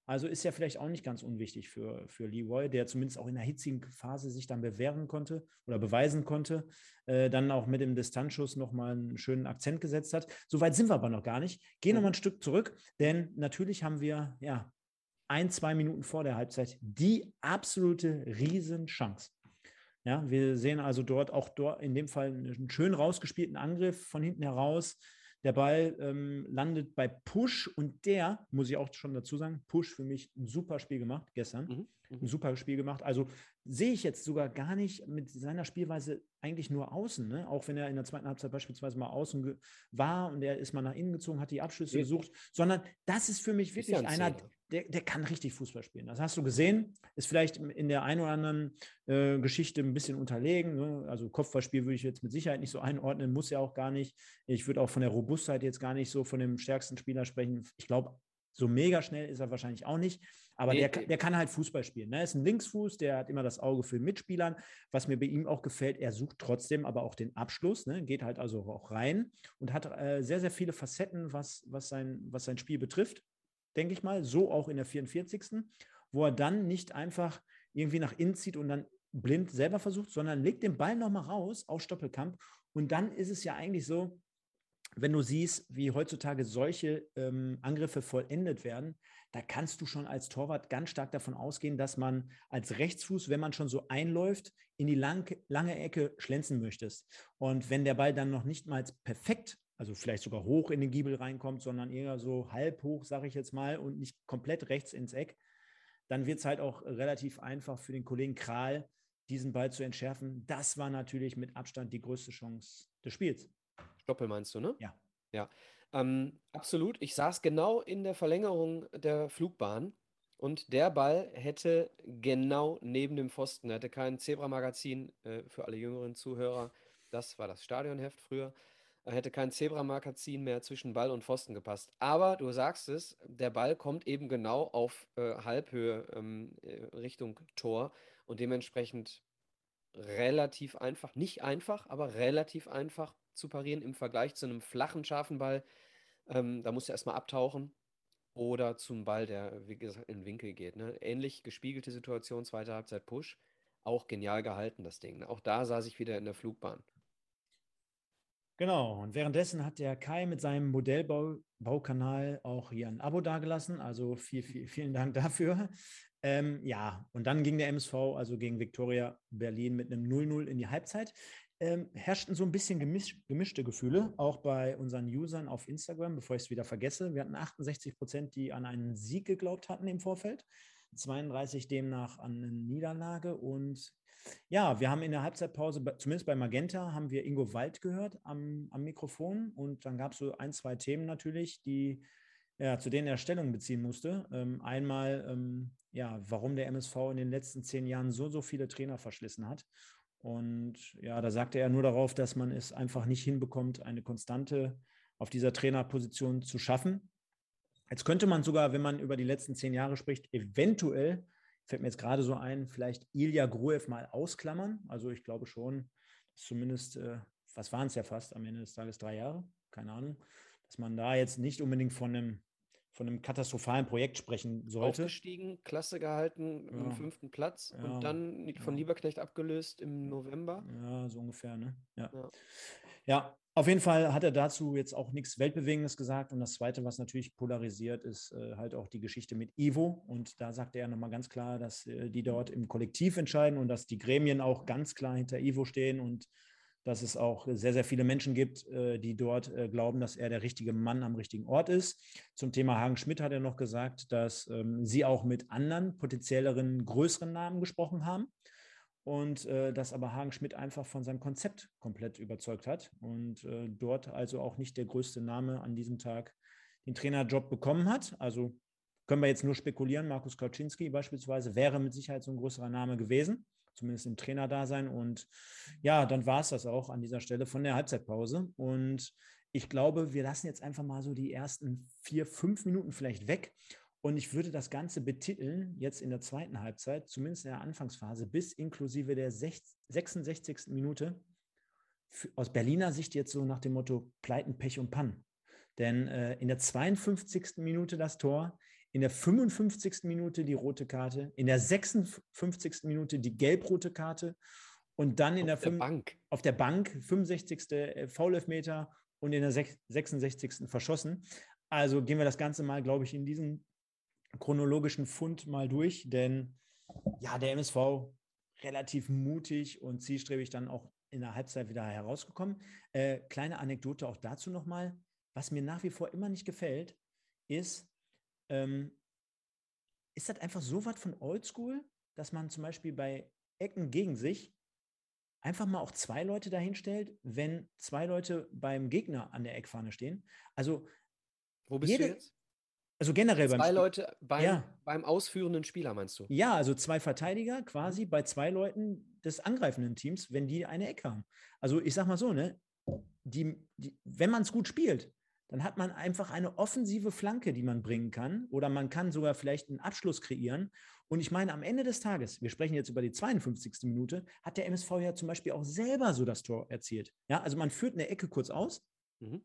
Also ist ja vielleicht auch nicht ganz unwichtig für, für Leroy, der zumindest auch in der hitzigen Phase sich dann bewähren konnte oder beweisen konnte, äh, dann auch mit dem Distanzschuss nochmal einen schönen Akzent gesetzt hat. Soweit sind wir aber noch gar nicht. Gehen nochmal ein Stück zurück, denn natürlich haben wir ja ein, zwei Minuten vor der Halbzeit die absolute Riesenchance. Ja, wir sehen also dort auch dort in dem Fall einen schön rausgespielten Angriff von hinten heraus der Ball ähm, landet bei Push und der, muss ich auch schon dazu sagen, Push für mich ein super Spiel gemacht gestern. Mhm. Mhm. Ein super Spiel gemacht. Also sehe ich jetzt sogar gar nicht mit seiner Spielweise eigentlich nur außen, ne? auch wenn er in der zweiten Halbzeit beispielsweise mal außen war und er ist mal nach innen gezogen, hat die Abschlüsse gesucht, sondern das ist für mich wirklich ja ein einer, der, der kann richtig Fußball spielen. Das hast du gesehen, ist vielleicht in der einen oder anderen äh, Geschichte ein bisschen unterlegen. Ne? Also Kopfballspiel würde ich jetzt mit Sicherheit nicht so einordnen, muss ja auch gar nicht. Ich würde auch von der Robustheit jetzt gar nicht so von dem stärksten Spieler sprechen. Ich glaube, so mega schnell ist er wahrscheinlich auch nicht, aber der, der kann halt Fußball spielen. Er ne? ist ein Linksfuß, der hat immer das Auge für Mitspielern. Was mir bei ihm auch gefällt, er sucht trotzdem aber auch den Abschluss, ne? geht halt also auch rein und hat äh, sehr, sehr viele Facetten, was, was, sein, was sein Spiel betrifft, denke ich mal. So auch in der 44. Wo er dann nicht einfach irgendwie nach innen zieht und dann blind selber versucht, sondern legt den Ball nochmal raus auf Stoppelkamp. Und dann ist es ja eigentlich so, wenn du siehst, wie heutzutage solche ähm, Angriffe vollendet werden, da kannst du schon als Torwart ganz stark davon ausgehen, dass man als Rechtsfuß, wenn man schon so einläuft, in die lang, lange Ecke schlänzen möchtest. Und wenn der Ball dann noch nicht mal perfekt, also vielleicht sogar hoch in den Giebel reinkommt, sondern eher so halb hoch, sage ich jetzt mal, und nicht komplett rechts ins Eck, dann wird es halt auch relativ einfach für den Kollegen Kral, diesen Ball zu entschärfen. Das war natürlich mit Abstand die größte Chance des Spiels. Stoppel meinst du, ne? Ja. Ja, ähm, absolut. Ich saß genau in der Verlängerung der Flugbahn und der Ball hätte genau neben dem Pfosten, er hatte kein Zebra-Magazin äh, für alle jüngeren Zuhörer, das war das Stadionheft früher, er hätte kein Zebra-Magazin mehr zwischen Ball und Pfosten gepasst. Aber du sagst es, der Ball kommt eben genau auf äh, Halbhöhe ähm, äh, Richtung Tor und dementsprechend relativ einfach, nicht einfach, aber relativ einfach zu parieren im Vergleich zu einem flachen, scharfen Ball. Ähm, da musst du erstmal abtauchen. Oder zum Ball, der, wie gesagt, in den Winkel geht. Ne? Ähnlich gespiegelte Situation, zweite Halbzeit Push. Auch genial gehalten, das Ding. Auch da saß ich wieder in der Flugbahn. Genau, und währenddessen hat der Kai mit seinem Modellbaukanal auch hier ein Abo dagelassen. Also viel, viel, vielen Dank dafür. Ähm, ja, und dann ging der MSV, also gegen Viktoria Berlin, mit einem 0-0 in die Halbzeit ähm, herrschten so ein bisschen gemisch, gemischte Gefühle, auch bei unseren Usern auf Instagram, bevor ich es wieder vergesse. Wir hatten 68 Prozent, die an einen Sieg geglaubt hatten im Vorfeld. 32 demnach an eine Niederlage. Und ja, wir haben in der Halbzeitpause, zumindest bei Magenta, haben wir Ingo Wald gehört am, am Mikrofon. Und dann gab es so ein, zwei Themen natürlich, die ja, zu denen er Stellung beziehen musste. Ähm, einmal, ähm, ja, warum der MSV in den letzten zehn Jahren so, so viele Trainer verschlissen hat. Und ja, da sagte er nur darauf, dass man es einfach nicht hinbekommt, eine Konstante auf dieser Trainerposition zu schaffen. Jetzt könnte man sogar, wenn man über die letzten zehn Jahre spricht, eventuell, fällt mir jetzt gerade so ein, vielleicht Ilja Gruev mal ausklammern. Also ich glaube schon, zumindest, äh, was waren es ja fast am Ende des Tages, drei Jahre, keine Ahnung, dass man da jetzt nicht unbedingt von einem von einem katastrophalen Projekt sprechen sollte. Aufgestiegen, Klasse gehalten, ja. im fünften Platz ja. und dann von Lieberknecht abgelöst im November. Ja, so ungefähr, ne? Ja. Ja. auf jeden Fall hat er dazu jetzt auch nichts Weltbewegendes gesagt. Und das Zweite, was natürlich polarisiert, ist äh, halt auch die Geschichte mit Ivo. Und da sagte er nochmal ganz klar, dass äh, die dort im Kollektiv entscheiden und dass die Gremien auch ganz klar hinter Ivo stehen und dass es auch sehr, sehr viele Menschen gibt, äh, die dort äh, glauben, dass er der richtige Mann am richtigen Ort ist. Zum Thema Hagen Schmidt hat er noch gesagt, dass ähm, sie auch mit anderen potenzielleren, größeren Namen gesprochen haben und äh, dass aber Hagen Schmidt einfach von seinem Konzept komplett überzeugt hat und dort also auch nicht der größte Name an diesem Tag den Trainerjob bekommen hat. Also können wir jetzt nur spekulieren, Markus Kauczynski beispielsweise wäre mit Sicherheit so ein größerer Name gewesen zumindest im Trainerdasein. Und ja, dann war es das auch an dieser Stelle von der Halbzeitpause. Und ich glaube, wir lassen jetzt einfach mal so die ersten vier, fünf Minuten vielleicht weg. Und ich würde das Ganze betiteln, jetzt in der zweiten Halbzeit, zumindest in der Anfangsphase, bis inklusive der 66. Minute, aus Berliner Sicht jetzt so nach dem Motto Pleiten, Pech und Pann. Denn äh, in der 52. Minute das Tor, in der 55. Minute die rote Karte, in der 56. Minute die gelb-rote Karte und dann in auf der, der Bank. auf der Bank 65. Äh, Foul-Elfmeter und in der 66. verschossen. Also gehen wir das Ganze mal, glaube ich, in diesen chronologischen Fund mal durch, denn ja, der MSV relativ mutig und zielstrebig dann auch in der Halbzeit wieder herausgekommen. Äh, kleine Anekdote auch dazu nochmal. Was mir nach wie vor immer nicht gefällt, ist, ähm, ist das einfach so was von Oldschool, dass man zum Beispiel bei Ecken gegen sich einfach mal auch zwei Leute dahinstellt, wenn zwei Leute beim Gegner an der Eckfahne stehen? Also, wo bist jede, du jetzt? Also generell zwei beim Zwei Leute beim, ja. beim ausführenden Spieler, meinst du? Ja, also zwei Verteidiger quasi bei zwei Leuten des angreifenden Teams, wenn die eine Ecke haben. Also ich sag mal so, ne? Die, die, wenn man es gut spielt, dann hat man einfach eine offensive Flanke, die man bringen kann. Oder man kann sogar vielleicht einen Abschluss kreieren. Und ich meine, am Ende des Tages, wir sprechen jetzt über die 52. Minute, hat der MSV ja zum Beispiel auch selber so das Tor erzielt. Ja, also man führt eine Ecke kurz aus. Mhm.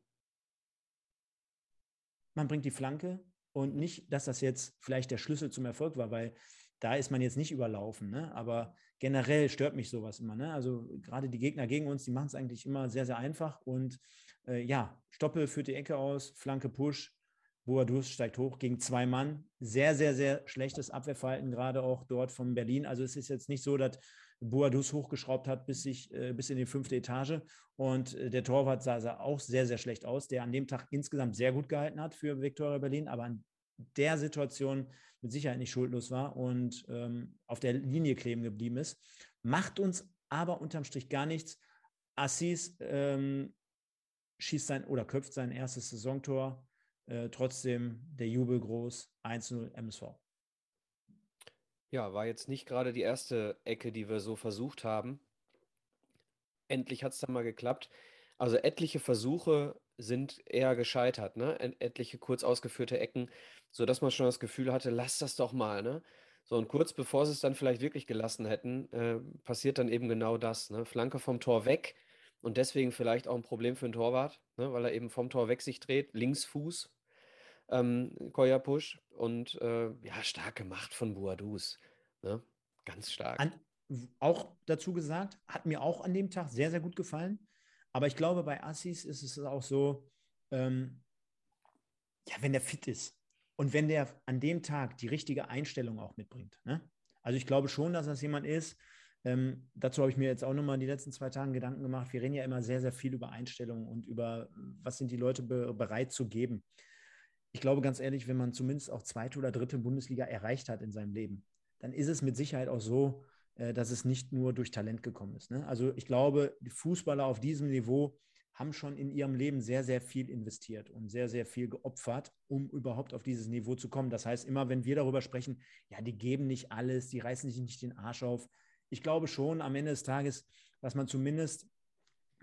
Man bringt die Flanke und nicht, dass das jetzt vielleicht der Schlüssel zum Erfolg war, weil da ist man jetzt nicht überlaufen. Ne? Aber generell stört mich sowas immer. Ne? Also gerade die Gegner gegen uns, die machen es eigentlich immer sehr, sehr einfach. Und äh, ja, Stoppel führt die Ecke aus, Flanke Push, Boadus steigt hoch gegen zwei Mann. Sehr, sehr, sehr schlechtes Abwehrverhalten, gerade auch dort von Berlin. Also es ist jetzt nicht so, dass Boadus hochgeschraubt hat bis, sich, äh, bis in die fünfte Etage. Und äh, der Torwart sah, sah, auch sehr, sehr schlecht aus, der an dem Tag insgesamt sehr gut gehalten hat für Viktoria Berlin, aber in der Situation mit Sicherheit nicht schuldlos war und ähm, auf der Linie kleben geblieben ist. Macht uns aber unterm Strich gar nichts. Assis ähm, schießt sein oder köpft sein erstes Saisontor. Äh, trotzdem der Jubel groß. 1-0 MSV. Ja, war jetzt nicht gerade die erste Ecke, die wir so versucht haben. Endlich hat es dann mal geklappt. Also etliche Versuche sind eher gescheitert, ne? Etliche kurz ausgeführte Ecken, sodass man schon das Gefühl hatte, lass das doch mal, ne? So, und kurz bevor sie es dann vielleicht wirklich gelassen hätten, äh, passiert dann eben genau das, ne? Flanke vom Tor weg, und deswegen vielleicht auch ein Problem für den Torwart, ne, weil er eben vom Tor weg sich dreht, Linksfuß, ähm, Koya Push und äh, ja, stark gemacht von Boadus. Ne? Ganz stark. An, auch dazu gesagt, hat mir auch an dem Tag sehr, sehr gut gefallen. Aber ich glaube, bei Assis ist es auch so, ähm, ja, wenn der fit ist und wenn der an dem Tag die richtige Einstellung auch mitbringt. Ne? Also ich glaube schon, dass das jemand ist, ähm, dazu habe ich mir jetzt auch nochmal die letzten zwei Tage Gedanken gemacht. Wir reden ja immer sehr, sehr viel über Einstellungen und über, was sind die Leute be bereit zu geben. Ich glaube ganz ehrlich, wenn man zumindest auch zweite oder dritte Bundesliga erreicht hat in seinem Leben, dann ist es mit Sicherheit auch so, äh, dass es nicht nur durch Talent gekommen ist. Ne? Also ich glaube, die Fußballer auf diesem Niveau haben schon in ihrem Leben sehr, sehr viel investiert und sehr, sehr viel geopfert, um überhaupt auf dieses Niveau zu kommen. Das heißt, immer wenn wir darüber sprechen, ja, die geben nicht alles, die reißen sich nicht den Arsch auf. Ich glaube schon am Ende des Tages, dass man zumindest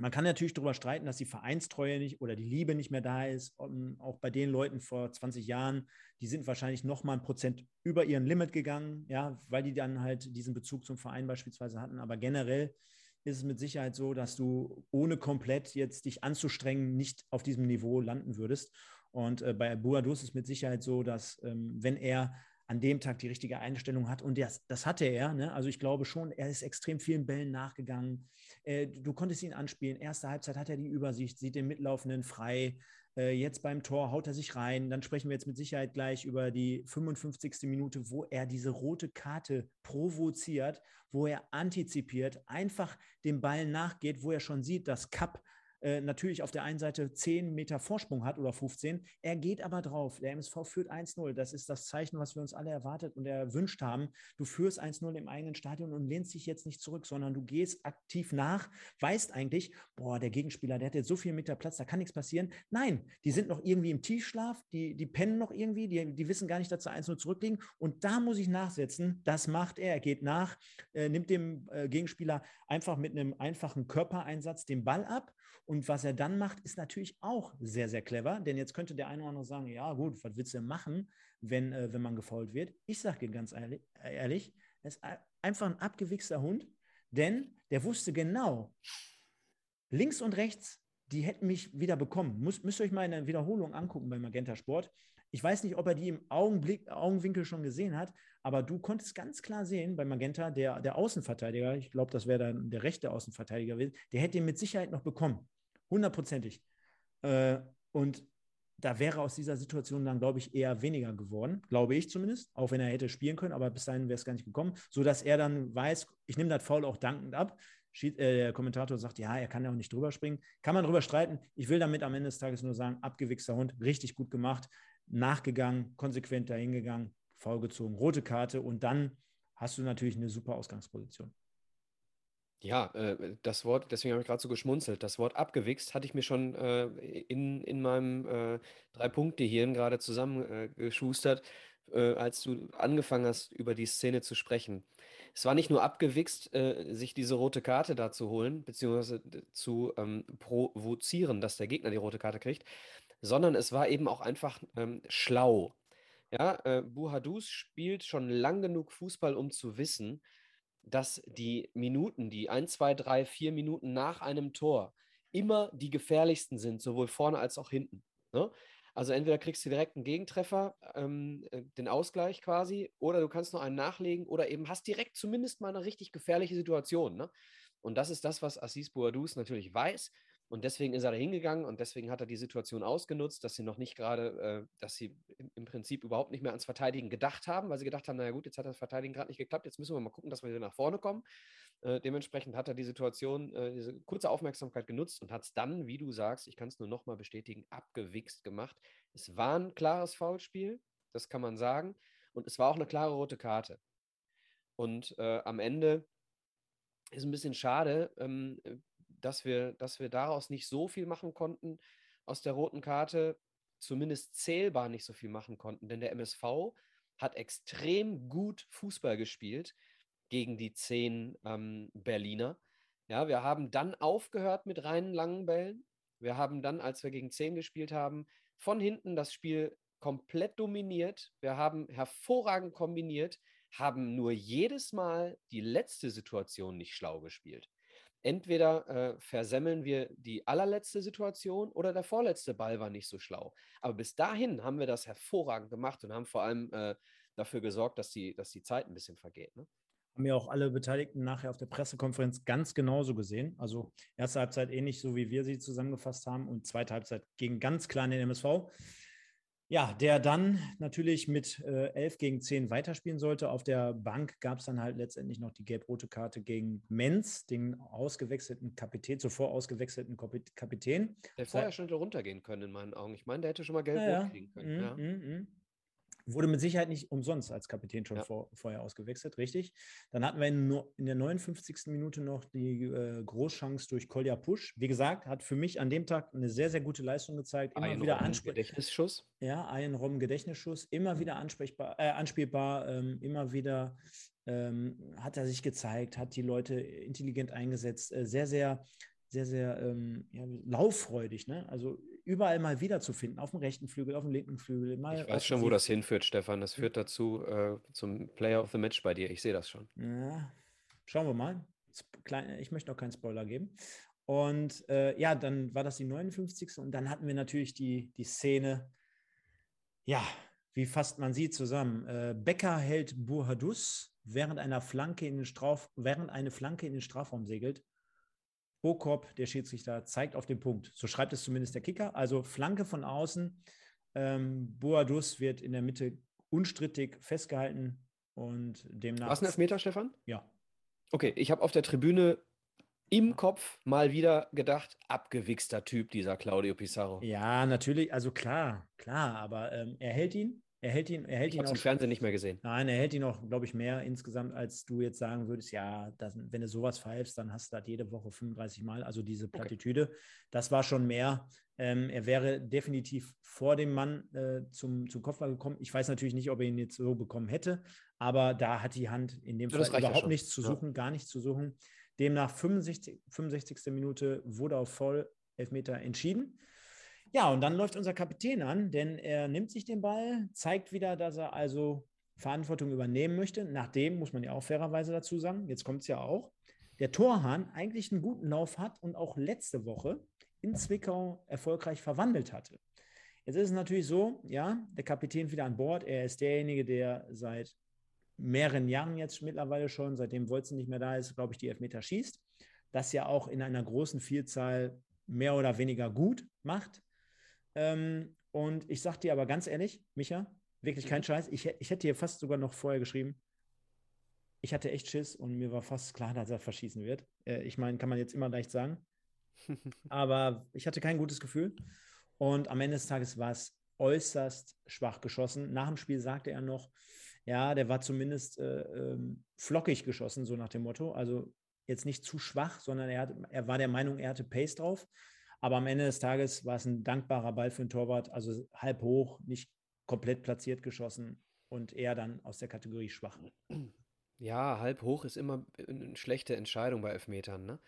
man kann natürlich darüber streiten, dass die Vereinstreue nicht oder die Liebe nicht mehr da ist. auch bei den Leuten vor 20 Jahren, die sind wahrscheinlich noch mal ein Prozent über ihren Limit gegangen, ja, weil die dann halt diesen Bezug zum Verein beispielsweise hatten. Aber generell ist es mit Sicherheit so, dass du ohne komplett jetzt dich anzustrengen nicht auf diesem Niveau landen würdest. Und äh, bei Buadu ist es mit Sicherheit so, dass ähm, wenn er an dem Tag die richtige Einstellung hat. Und das, das hatte er. Ne? Also ich glaube schon, er ist extrem vielen Bällen nachgegangen. Äh, du konntest ihn anspielen. Erste Halbzeit hat er die Übersicht, sieht den Mitlaufenden frei. Äh, jetzt beim Tor haut er sich rein. Dann sprechen wir jetzt mit Sicherheit gleich über die 55. Minute, wo er diese rote Karte provoziert, wo er antizipiert, einfach dem Ball nachgeht, wo er schon sieht, dass Kapp äh, natürlich auf der einen Seite 10 Meter Vorsprung hat oder 15. Er geht aber drauf. Der MSV führt 1-0. Das ist das Zeichen, was wir uns alle erwartet und erwünscht haben. Du führst 1-0 im eigenen Stadion und lehnst dich jetzt nicht zurück, sondern du gehst aktiv nach, weißt eigentlich, boah, der Gegenspieler, der hat jetzt so viel Meter Platz, da kann nichts passieren. Nein, die sind noch irgendwie im Tiefschlaf, die, die pennen noch irgendwie, die, die wissen gar nicht, dass sie 1-0 zurückliegen. Und da muss ich nachsetzen. Das macht er. Er geht nach, äh, nimmt dem äh, Gegenspieler einfach mit einem einfachen Körpereinsatz den Ball ab und was er dann macht, ist natürlich auch sehr, sehr clever, denn jetzt könnte der eine oder andere sagen, ja gut, was willst du denn machen, wenn, äh, wenn man gefault wird? Ich sage dir ganz ehrlich, ehrlich, er ist einfach ein abgewichster Hund, denn der wusste genau, links und rechts, die hätten mich wieder bekommen. Muss, müsst ihr euch mal in der Wiederholung angucken bei Magenta Sport. Ich weiß nicht, ob er die im Augenblick, Augenwinkel schon gesehen hat, aber du konntest ganz klar sehen bei Magenta, der, der Außenverteidiger, ich glaube, das wäre dann der rechte Außenverteidiger gewesen, der hätte ihn mit Sicherheit noch bekommen. Hundertprozentig. Äh, und da wäre aus dieser Situation dann, glaube ich, eher weniger geworden, glaube ich zumindest, auch wenn er hätte spielen können, aber bis dahin wäre es gar nicht gekommen, sodass er dann weiß, ich nehme das Foul auch dankend ab. Schied, äh, der Kommentator sagt, ja, er kann ja auch nicht drüber springen. Kann man drüber streiten. Ich will damit am Ende des Tages nur sagen, abgewichster Hund, richtig gut gemacht, nachgegangen, konsequent dahingegangen, faul gezogen, rote Karte und dann hast du natürlich eine super Ausgangsposition. Ja, äh, das Wort, deswegen habe ich gerade so geschmunzelt. Das Wort abgewichst hatte ich mir schon äh, in, in meinem äh, Drei-Punkte-Hirn gerade zusammengeschustert, als du angefangen hast, über die Szene zu sprechen. Es war nicht nur abgewichst, sich diese rote Karte da zu holen, beziehungsweise zu ähm, provozieren, dass der Gegner die rote Karte kriegt, sondern es war eben auch einfach ähm, schlau. Ja, äh, Buhadus spielt schon lang genug Fußball, um zu wissen, dass die Minuten, die 1, 2, 3, 4 Minuten nach einem Tor immer die gefährlichsten sind, sowohl vorne als auch hinten. Ne? Also entweder kriegst du direkt einen Gegentreffer, ähm, äh, den Ausgleich quasi, oder du kannst noch einen nachlegen oder eben hast direkt zumindest mal eine richtig gefährliche Situation. Ne? Und das ist das, was Assis Boadus natürlich weiß und deswegen ist er da hingegangen und deswegen hat er die Situation ausgenutzt, dass sie noch nicht gerade, äh, dass sie im, Prinzip überhaupt nicht mehr ans Verteidigen gedacht haben, weil sie gedacht haben, naja gut, jetzt hat das Verteidigen gerade nicht geklappt, jetzt müssen wir mal gucken, dass wir wieder nach vorne kommen. Äh, dementsprechend hat er die Situation, äh, diese kurze Aufmerksamkeit genutzt und hat es dann, wie du sagst, ich kann es nur nochmal bestätigen, abgewichst gemacht. Es war ein klares Foulspiel, das kann man sagen, und es war auch eine klare rote Karte. Und äh, am Ende ist ein bisschen schade, ähm, dass wir, dass wir daraus nicht so viel machen konnten, aus der roten Karte zumindest zählbar nicht so viel machen konnten. Denn der MSV hat extrem gut Fußball gespielt gegen die zehn ähm, Berliner. Ja, wir haben dann aufgehört mit reinen langen Bällen. Wir haben dann, als wir gegen zehn gespielt haben, von hinten das Spiel komplett dominiert. Wir haben hervorragend kombiniert, haben nur jedes Mal die letzte Situation nicht schlau gespielt entweder äh, versemmeln wir die allerletzte Situation oder der vorletzte Ball war nicht so schlau. Aber bis dahin haben wir das hervorragend gemacht und haben vor allem äh, dafür gesorgt, dass die, dass die Zeit ein bisschen vergeht. Ne? Haben ja auch alle Beteiligten nachher auf der Pressekonferenz ganz genauso gesehen. Also erste Halbzeit ähnlich so, wie wir sie zusammengefasst haben und zweite Halbzeit gegen ganz klar den MSV. Ja, der dann natürlich mit äh, 11 gegen 10 weiterspielen sollte. Auf der Bank gab es dann halt letztendlich noch die gelb-rote Karte gegen Menz, den ausgewechselten Kapitän, zuvor ausgewechselten Kapitän. Der vorher schon hätte runtergehen können, in meinen Augen. Ich meine, der hätte schon mal gelb-rot ja, kriegen können. Mm, ja. mm, mm. Wurde mit Sicherheit nicht umsonst als Kapitän schon ja. vor, vorher ausgewechselt, richtig. Dann hatten wir in, in der 59. Minute noch die äh, Großchance durch Kolja Pusch. Wie gesagt, hat für mich an dem Tag eine sehr, sehr gute Leistung gezeigt. Immer ein wieder ansprechbar. Gedächtnisschuss. Ja, ein Robben-Gedächtnisschuss. Immer wieder ansprechbar, äh, anspielbar, ähm, immer wieder ähm, hat er sich gezeigt, hat die Leute intelligent eingesetzt. Äh, sehr, sehr sehr, sehr ähm, ja, lauffreudig. Ne? Also überall mal wiederzufinden, auf dem rechten Flügel, auf dem linken Flügel. ich weiß schon, wo das hinführt, Stefan. Das führt dazu äh, zum Player of the Match bei dir. Ich sehe das schon. Ja, schauen wir mal. Ich möchte noch keinen Spoiler geben. Und äh, ja, dann war das die 59. Und dann hatten wir natürlich die, die Szene, ja, wie fasst man sie zusammen? Äh, Becker hält Burhadus, während einer Flanke in den Straf, während eine Flanke in den Strafraum segelt. Bokop, der Schiedsrichter, zeigt auf den Punkt. So schreibt es zumindest der Kicker. Also Flanke von außen. Ähm, Boadus wird in der Mitte unstrittig festgehalten und demnach. Was ein Elfmeter, Stefan? Ja. Okay, ich habe auf der Tribüne im Kopf mal wieder gedacht, abgewichster Typ, dieser Claudio Pizarro. Ja, natürlich, also klar, klar, aber ähm, er hält ihn er hält ihn, er hält ich ihn auch. im Fernsehen nicht mehr gesehen. Nein, er hält ihn auch, glaube ich, mehr insgesamt, als du jetzt sagen würdest, ja, das, wenn du sowas pfeifst, dann hast du das jede Woche 35 Mal, also diese Plattitüde. Okay. Das war schon mehr. Ähm, er wäre definitiv vor dem Mann äh, zum, zum Kopfball gekommen. Ich weiß natürlich nicht, ob er ihn jetzt so bekommen hätte, aber da hat die Hand in dem ja, Fall überhaupt ja nichts zu suchen, ja. gar nichts zu suchen. Demnach 65, 65. Minute wurde auf Voll Elfmeter entschieden. Ja, und dann läuft unser Kapitän an, denn er nimmt sich den Ball, zeigt wieder, dass er also Verantwortung übernehmen möchte. Nachdem, muss man ja auch fairerweise dazu sagen, jetzt kommt es ja auch, der Torhahn eigentlich einen guten Lauf hat und auch letzte Woche in Zwickau erfolgreich verwandelt hatte. Jetzt ist es natürlich so, ja, der Kapitän wieder an Bord. Er ist derjenige, der seit mehreren Jahren jetzt mittlerweile schon, seitdem Wolzen nicht mehr da ist, glaube ich, die Elfmeter schießt. Das ja auch in einer großen Vielzahl mehr oder weniger gut macht. Ähm, und ich sag dir aber ganz ehrlich, Micha, wirklich kein mhm. Scheiß, ich, ich hätte dir fast sogar noch vorher geschrieben, ich hatte echt Schiss und mir war fast klar, dass er verschießen wird. Äh, ich meine, kann man jetzt immer leicht sagen. aber ich hatte kein gutes Gefühl. Und am Ende des Tages war es äußerst schwach geschossen. Nach dem Spiel sagte er noch, ja, der war zumindest äh, ähm, flockig geschossen, so nach dem Motto. Also jetzt nicht zu schwach, sondern er, hat, er war der Meinung, er hatte Pace drauf. Aber am Ende des Tages war es ein dankbarer Ball für den Torwart, also halb hoch, nicht komplett platziert geschossen und eher dann aus der Kategorie schwach. Ja, halb hoch ist immer eine schlechte Entscheidung bei Elfmetern. Ne?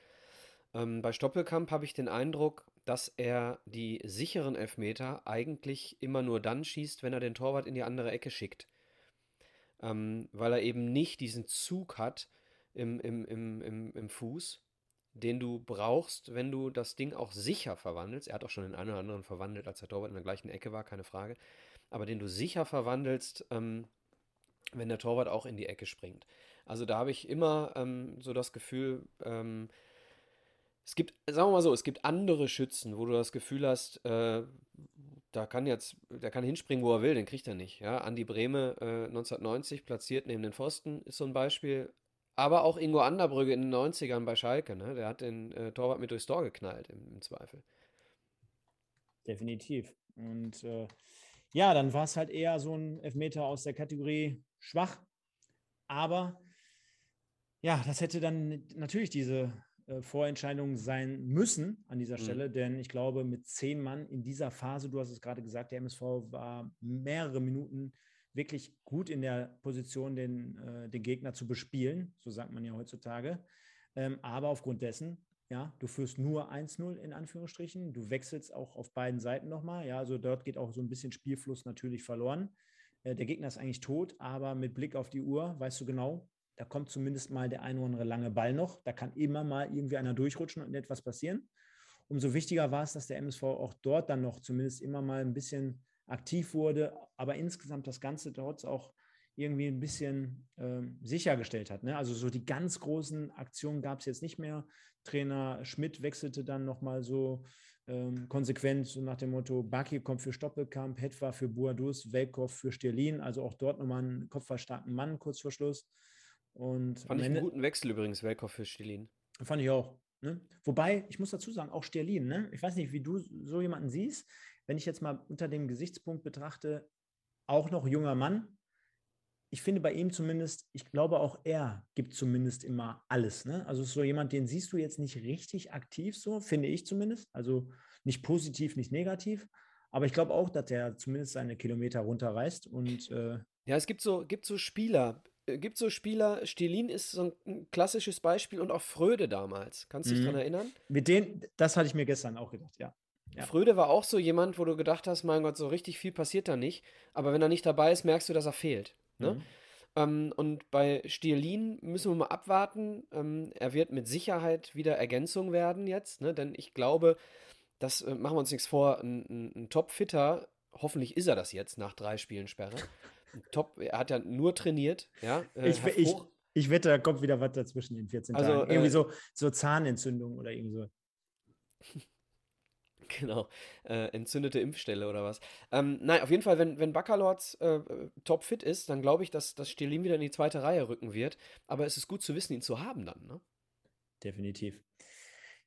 Ähm, bei Stoppelkamp habe ich den Eindruck, dass er die sicheren Elfmeter eigentlich immer nur dann schießt, wenn er den Torwart in die andere Ecke schickt. Ähm, weil er eben nicht diesen Zug hat im, im, im, im, im Fuß, den du brauchst, wenn du das Ding auch sicher verwandelst. Er hat auch schon den einen oder anderen verwandelt, als der Torwart in der gleichen Ecke war, keine Frage. Aber den du sicher verwandelst, ähm, wenn der Torwart auch in die Ecke springt. Also da habe ich immer ähm, so das Gefühl, ähm, es gibt, sagen wir mal so, es gibt andere Schützen, wo du das Gefühl hast, äh, da kann jetzt, der kann hinspringen, wo er will, den kriegt er nicht. Ja, Andi Brehme äh, 1990 platziert neben den Pfosten ist so ein Beispiel. Aber auch Ingo Anderbrügge in den 90ern bei Schalke, ne? Der hat den äh, Torwart mit durchs Tor geknallt, im, im Zweifel. Definitiv. Und äh, ja, dann war es halt eher so ein Elfmeter aus der Kategorie schwach. Aber ja, das hätte dann natürlich diese äh, Vorentscheidung sein müssen an dieser mhm. Stelle, denn ich glaube, mit zehn Mann in dieser Phase, du hast es gerade gesagt, der MSV war mehrere Minuten wirklich gut in der Position, den, äh, den Gegner zu bespielen, so sagt man ja heutzutage. Ähm, aber aufgrund dessen, ja, du führst nur 1-0 in Anführungsstrichen, du wechselst auch auf beiden Seiten nochmal, ja, also dort geht auch so ein bisschen Spielfluss natürlich verloren. Äh, der Gegner ist eigentlich tot, aber mit Blick auf die Uhr weißt du genau, da kommt zumindest mal der ein oder andere lange Ball noch, da kann immer mal irgendwie einer durchrutschen und etwas passieren. Umso wichtiger war es, dass der MSV auch dort dann noch zumindest immer mal ein bisschen aktiv wurde, aber insgesamt das Ganze dort auch irgendwie ein bisschen ähm, sichergestellt hat. Ne? Also so die ganz großen Aktionen gab es jetzt nicht mehr. Trainer Schmidt wechselte dann nochmal so ähm, konsequent so nach dem Motto, Baki kommt für Stoppelkamp, Hetwa für Buadus, Welkow für Stirlin, also auch dort nochmal einen kopfverstarkten Mann kurz vor Schluss. Und Fand ich einen guten Wechsel übrigens, Welkow für Stirlin. Fand ich auch. Ne? Wobei, ich muss dazu sagen, auch Sterlin, ne? ich weiß nicht, wie du so jemanden siehst, wenn ich jetzt mal unter dem Gesichtspunkt betrachte, auch noch junger Mann, ich finde bei ihm zumindest, ich glaube auch er gibt zumindest immer alles. Ne? Also so jemand, den siehst du jetzt nicht richtig aktiv so, finde ich zumindest. Also nicht positiv, nicht negativ. Aber ich glaube auch, dass er zumindest seine Kilometer runterreißt. Und, äh ja, es gibt so, gibt so Spieler, äh, gibt so Spieler, Stilin ist so ein klassisches Beispiel und auch Fröde damals. Kannst du dich mhm. daran erinnern? Mit denen, das hatte ich mir gestern auch gedacht, ja. Ja. Fröde war auch so jemand, wo du gedacht hast, mein Gott, so richtig viel passiert da nicht. Aber wenn er nicht dabei ist, merkst du, dass er fehlt. Ne? Mhm. Ähm, und bei Stierlin müssen wir mal abwarten. Ähm, er wird mit Sicherheit wieder Ergänzung werden jetzt, ne? denn ich glaube, das äh, machen wir uns nichts vor, ein, ein, ein Top-Fitter, hoffentlich ist er das jetzt nach drei Spielen Sperre. Top, er hat ja nur trainiert, ja. Äh, ich, ich, ich wette, da kommt wieder was dazwischen in 14 also, Tagen. Irgendwie äh, so, so Zahnentzündung oder irgendwie so. Genau, äh, entzündete Impfstelle oder was. Ähm, nein, auf jeden Fall, wenn, wenn Baccalords äh, topfit ist, dann glaube ich, dass, dass Stirlin wieder in die zweite Reihe rücken wird. Aber es ist gut zu wissen, ihn zu haben dann, ne? Definitiv.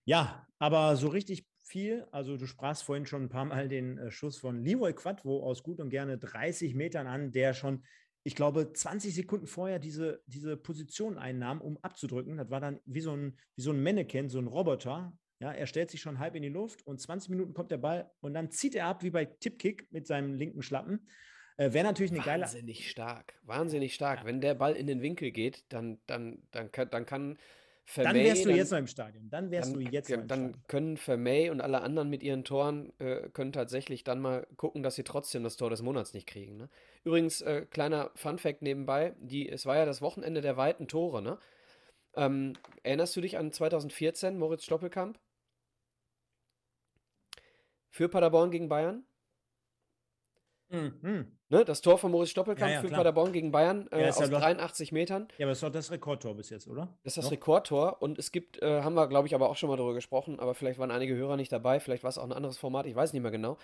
Ja, aber so richtig viel, also du sprachst vorhin schon ein paar Mal den äh, Schuss von Leroy Quadvo aus gut und gerne 30 Metern an, der schon, ich glaube, 20 Sekunden vorher diese, diese Position einnahm, um abzudrücken. Das war dann wie so ein, wie so ein Mannequin, so ein Roboter, ja, er stellt sich schon halb in die Luft und 20 Minuten kommt der Ball und dann zieht er ab wie bei Tipkick mit seinem linken Schlappen. Äh, Wäre natürlich eine geile. Wahnsinnig stark, wahnsinnig stark. Ja. Wenn der Ball in den Winkel geht, dann, dann, dann, kann, dann kann Vermey, Dann wärst du dann, jetzt noch im Stadion. Dann wärst dann, du jetzt ja, Dann Stadion. können Vermey und alle anderen mit ihren Toren äh, können tatsächlich dann mal gucken, dass sie trotzdem das Tor des Monats nicht kriegen. Ne? Übrigens, äh, kleiner Fun-Fact nebenbei: die, Es war ja das Wochenende der weiten Tore. Ne? Ähm, erinnerst du dich an 2014, Moritz Stoppelkamp? Für Paderborn gegen Bayern. Mhm. Ne, das Tor von Moritz Stoppelkamp ja, ja, für klar. Paderborn gegen Bayern äh, ja, aus 83 Metern. Ja, aber das ist doch das Rekordtor bis jetzt, oder? Das ist das Noch? Rekordtor und es gibt, äh, haben wir glaube ich aber auch schon mal darüber gesprochen, aber vielleicht waren einige Hörer nicht dabei, vielleicht war es auch ein anderes Format, ich weiß nicht mehr genau.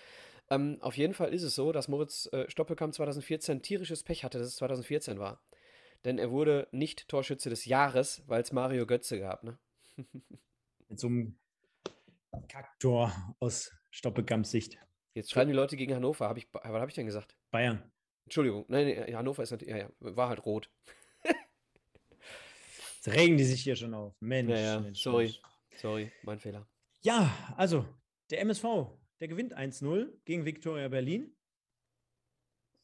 Ähm, auf jeden Fall ist es so, dass Moritz äh, Stoppelkamp 2014 tierisches Pech hatte, dass es 2014 war. Denn er wurde nicht Torschütze des Jahres, weil es Mario Götze gab, ne? Mit so einem Kacktor aus Stoppelkamps Sicht. Jetzt schreiben die Leute gegen Hannover. Hab ich, was habe ich denn gesagt? Bayern. Entschuldigung, nein, nee, Hannover ist natürlich, ja, ja, war halt rot. Jetzt regen die sich hier schon auf. Mensch, ja, ja. Mensch sorry, Mensch. sorry, mein Fehler. Ja, also der MSV, der gewinnt 1-0 gegen Viktoria Berlin.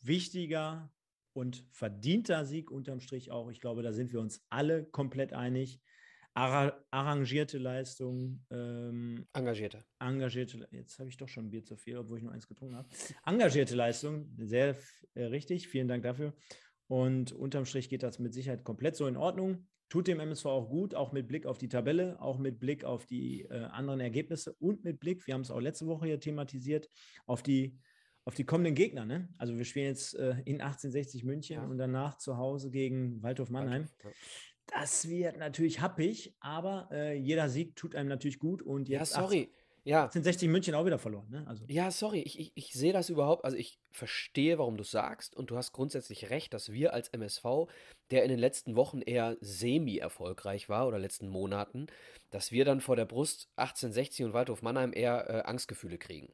Wichtiger und verdienter Sieg unterm Strich auch. Ich glaube, da sind wir uns alle komplett einig arrangierte Leistung. Ähm, engagierte. Engagierte, jetzt habe ich doch schon ein Bier zu viel, obwohl ich nur eins getrunken habe. Engagierte Leistung, sehr äh, richtig, vielen Dank dafür. Und unterm Strich geht das mit Sicherheit komplett so in Ordnung. Tut dem MSV auch gut, auch mit Blick auf die Tabelle, auch mit Blick auf die äh, anderen Ergebnisse und mit Blick, wir haben es auch letzte Woche hier thematisiert, auf die, auf die kommenden Gegner. Ne? Also wir spielen jetzt äh, in 1860 München ja. und danach zu Hause gegen Waldhof Mannheim. Ja. Das wird natürlich happig, aber äh, jeder Sieg tut einem natürlich gut. Und jetzt ja, sorry. 18, ja. sind 60 München auch wieder verloren. Ne? Also. Ja, sorry, ich, ich, ich sehe das überhaupt. Also ich verstehe, warum du es sagst. Und du hast grundsätzlich recht, dass wir als MSV, der in den letzten Wochen eher semi-erfolgreich war oder letzten Monaten, dass wir dann vor der Brust 1860 und Waldhof Mannheim eher äh, Angstgefühle kriegen.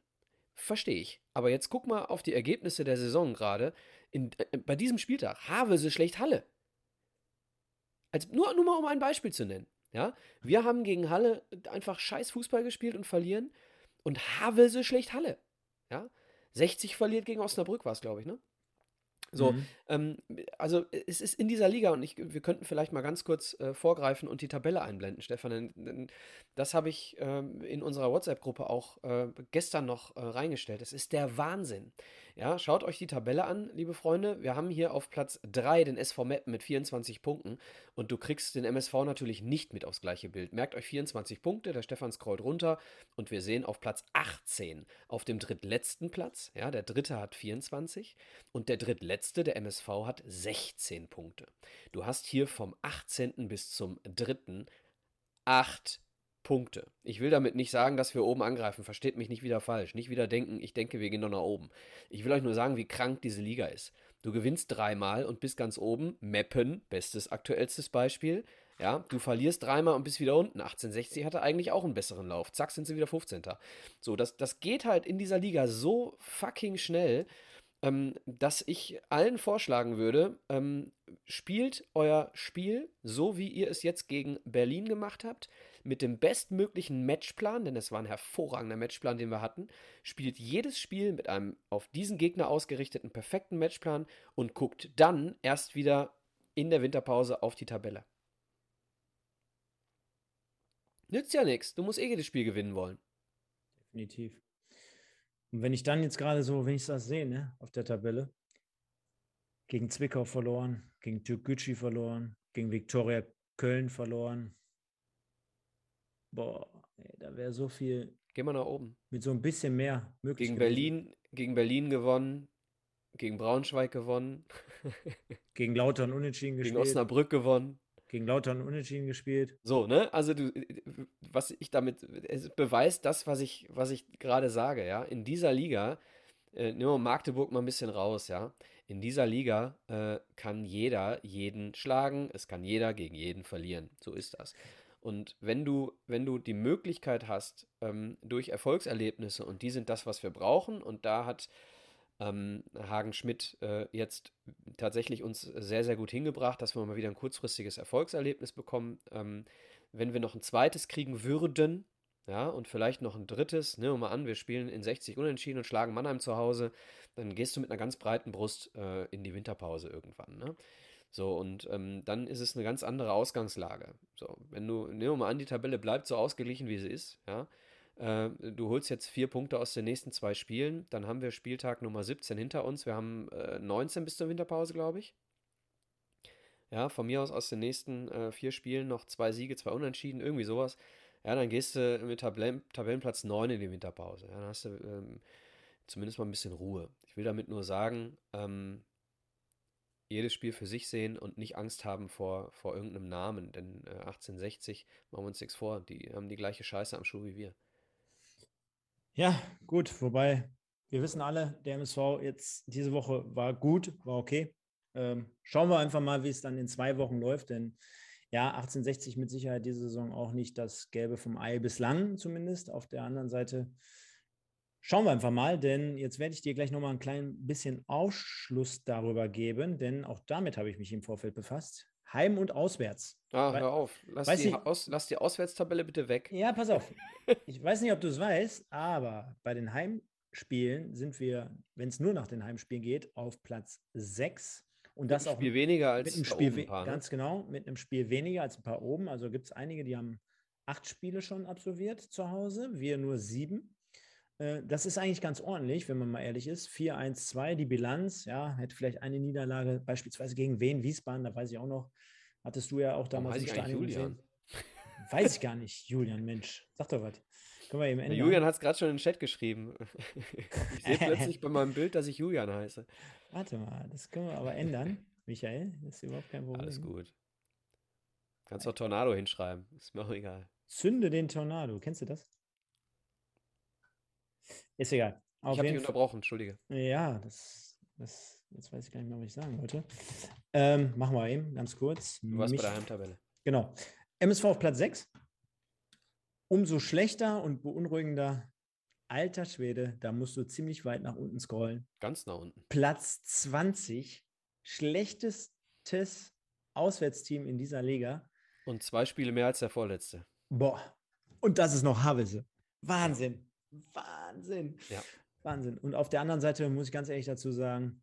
Verstehe ich. Aber jetzt guck mal auf die Ergebnisse der Saison gerade. Äh, bei diesem Spieltag. Havelse schlecht Halle. Als, nur, nur mal um ein Beispiel zu nennen. Ja? Wir haben gegen Halle einfach scheiß Fußball gespielt und verlieren. Und Havelse schlecht Halle. Ja? 60 verliert gegen Osnabrück war es, glaube ich, ne? So, mhm. ähm, also es ist in dieser Liga und ich, wir könnten vielleicht mal ganz kurz äh, vorgreifen und die Tabelle einblenden, Stefan. Das habe ich äh, in unserer WhatsApp-Gruppe auch äh, gestern noch äh, reingestellt. Es ist der Wahnsinn. Ja, schaut euch die Tabelle an, liebe Freunde. Wir haben hier auf Platz 3 den SV Meppen mit 24 Punkten und du kriegst den MSV natürlich nicht mit aufs gleiche Bild. Merkt euch 24 Punkte, der Stefan scrollt runter und wir sehen auf Platz 18 auf dem drittletzten Platz. Ja, der dritte hat 24 und der drittletzte, der MSV, hat 16 Punkte. Du hast hier vom 18. bis zum 3. acht Punkte. Ich will damit nicht sagen, dass wir oben angreifen. Versteht mich nicht wieder falsch. Nicht wieder denken, ich denke, wir gehen doch nach oben. Ich will euch nur sagen, wie krank diese Liga ist. Du gewinnst dreimal und bist ganz oben. Meppen, bestes, aktuellstes Beispiel. Ja, du verlierst dreimal und bist wieder unten. 1860 hatte eigentlich auch einen besseren Lauf. Zack, sind sie wieder 15. So, das, das geht halt in dieser Liga so fucking schnell ähm, dass ich allen vorschlagen würde, ähm, spielt euer Spiel so, wie ihr es jetzt gegen Berlin gemacht habt, mit dem bestmöglichen Matchplan, denn es war ein hervorragender Matchplan, den wir hatten. Spielt jedes Spiel mit einem auf diesen Gegner ausgerichteten perfekten Matchplan und guckt dann erst wieder in der Winterpause auf die Tabelle. Nützt ja nichts. Du musst eh jedes Spiel gewinnen wollen. Definitiv. Und wenn ich dann jetzt gerade so, wenn ich das sehe, ne, auf der Tabelle, gegen Zwickau verloren, gegen Türkgücü verloren, gegen Viktoria Köln verloren. Boah, ey, da wäre so viel. Gehen wir nach oben. Mit so ein bisschen mehr möglich. Gegen Berlin, gegen Berlin gewonnen, gegen Braunschweig gewonnen. gegen Lautern unentschieden gespielt. Gegen Osnabrück gewonnen gegen Lautern unentschieden gespielt. So, ne? Also du, was ich damit, es beweist das, was ich, was ich gerade sage, ja. In dieser Liga, äh, nehmen wir Magdeburg mal ein bisschen raus, ja. In dieser Liga äh, kann jeder jeden schlagen, es kann jeder gegen jeden verlieren. So ist das. Und wenn du, wenn du die Möglichkeit hast, ähm, durch Erfolgserlebnisse, und die sind das, was wir brauchen, und da hat ähm, Hagen Schmidt äh, jetzt tatsächlich uns sehr, sehr gut hingebracht, dass wir mal wieder ein kurzfristiges Erfolgserlebnis bekommen. Ähm, wenn wir noch ein zweites kriegen würden, ja, und vielleicht noch ein drittes, nehmen wir mal an, wir spielen in 60 Unentschieden und schlagen Mannheim zu Hause, dann gehst du mit einer ganz breiten Brust äh, in die Winterpause irgendwann, ne? So, und ähm, dann ist es eine ganz andere Ausgangslage. So, wenn du, nehmen wir mal an, die Tabelle bleibt so ausgeglichen, wie sie ist, ja, äh, du holst jetzt vier Punkte aus den nächsten zwei Spielen. Dann haben wir Spieltag Nummer 17 hinter uns. Wir haben äh, 19 bis zur Winterpause, glaube ich. Ja, von mir aus aus den nächsten äh, vier Spielen noch zwei Siege, zwei Unentschieden, irgendwie sowas. Ja, dann gehst du mit Tabellen, Tabellenplatz 9 in die Winterpause. Ja, dann hast du ähm, zumindest mal ein bisschen Ruhe. Ich will damit nur sagen, ähm, jedes Spiel für sich sehen und nicht Angst haben vor, vor irgendeinem Namen. Denn äh, 1860, machen wir uns nichts vor, die haben die gleiche Scheiße am Schuh wie wir. Ja, gut, wobei wir wissen alle, der MSV jetzt diese Woche war gut, war okay. Ähm, schauen wir einfach mal, wie es dann in zwei Wochen läuft, denn ja, 1860 mit Sicherheit diese Saison auch nicht das Gelbe vom Ei bislang zumindest. Auf der anderen Seite schauen wir einfach mal, denn jetzt werde ich dir gleich nochmal ein klein bisschen Ausschluss darüber geben, denn auch damit habe ich mich im Vorfeld befasst. Heim und auswärts. Ah, hör auf. Lass die, aus, lass die Auswärtstabelle bitte weg. Ja, pass auf. ich weiß nicht, ob du es weißt, aber bei den Heimspielen sind wir, wenn es nur nach den Heimspielen geht, auf Platz 6. Und das auch Spiel weniger als mit einem Spiel oben ein paar, ne? Ganz genau, mit einem Spiel weniger als ein paar oben. Also gibt es einige, die haben acht Spiele schon absolviert zu Hause, wir nur sieben. Äh, das ist eigentlich ganz ordentlich, wenn man mal ehrlich ist. 4-1-2, die Bilanz, ja, hätte vielleicht eine Niederlage, beispielsweise gegen Wien, Wiesbaden, da weiß ich auch noch, Hattest du ja auch damals im Stadion gesehen. Weiß ich gar nicht, Julian, Mensch. Sag doch was. Können wir eben ändern. Julian hat es gerade schon in den Chat geschrieben. Ich sehe plötzlich bei meinem Bild, dass ich Julian heiße. Warte mal, das können wir aber ändern. Michael, das ist überhaupt kein Problem. Alles gut. Kannst doch Tornado hinschreiben. Ist mir auch egal. Zünde den Tornado. Kennst du das? Ist egal. Auf ich habe dich unterbrochen, entschuldige. Ja, das, das Jetzt weiß ich gar nicht mehr, was ich sagen wollte. Ähm, machen wir eben ganz kurz. Du warst Mich, bei der Heimtabelle. Genau. MSV auf Platz 6. Umso schlechter und beunruhigender. Alter Schwede, da musst du ziemlich weit nach unten scrollen. Ganz nach unten. Platz 20. Schlechtestes Auswärtsteam in dieser Liga. Und zwei Spiele mehr als der vorletzte. Boah. Und das ist noch Havelse. Wahnsinn. Wahnsinn. Ja. Wahnsinn. Und auf der anderen Seite muss ich ganz ehrlich dazu sagen,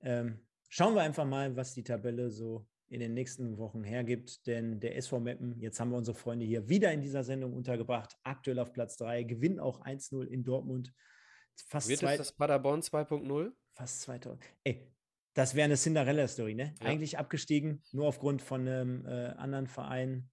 ähm, schauen wir einfach mal, was die Tabelle so in den nächsten Wochen hergibt. Denn der SV Meppen, jetzt haben wir unsere Freunde hier wieder in dieser Sendung untergebracht, aktuell auf Platz 3, gewinnt auch 1-0 in Dortmund. Fast Wird zwei, das Paderborn 2.0? Fast 2000. Ey, das wäre eine Cinderella-Story, ne? Ja. Eigentlich abgestiegen, nur aufgrund von einem äh, anderen Verein.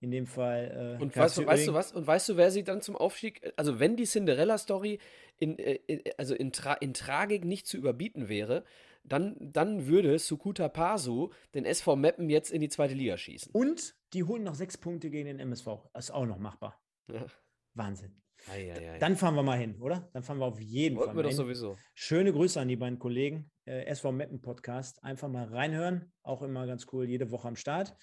In dem Fall. Äh, und weißt du, weißt du was? Und weißt du, wer sie dann zum Aufstieg, also wenn die Cinderella-Story in, äh, also in, Tra in Tragik nicht zu überbieten wäre, dann, dann würde Sukuta Pasu den SV Meppen jetzt in die zweite Liga schießen. Und die holen noch sechs Punkte gegen den MSV. Das ist auch noch machbar. Ja. Wahnsinn. Ei, ei, ei. Dann fahren wir mal hin, oder? Dann fahren wir auf jeden Wollten Fall. wir mal doch hin. sowieso. Schöne Grüße an die beiden Kollegen. Äh, SV Meppen Podcast. Einfach mal reinhören. Auch immer ganz cool, jede Woche am Start.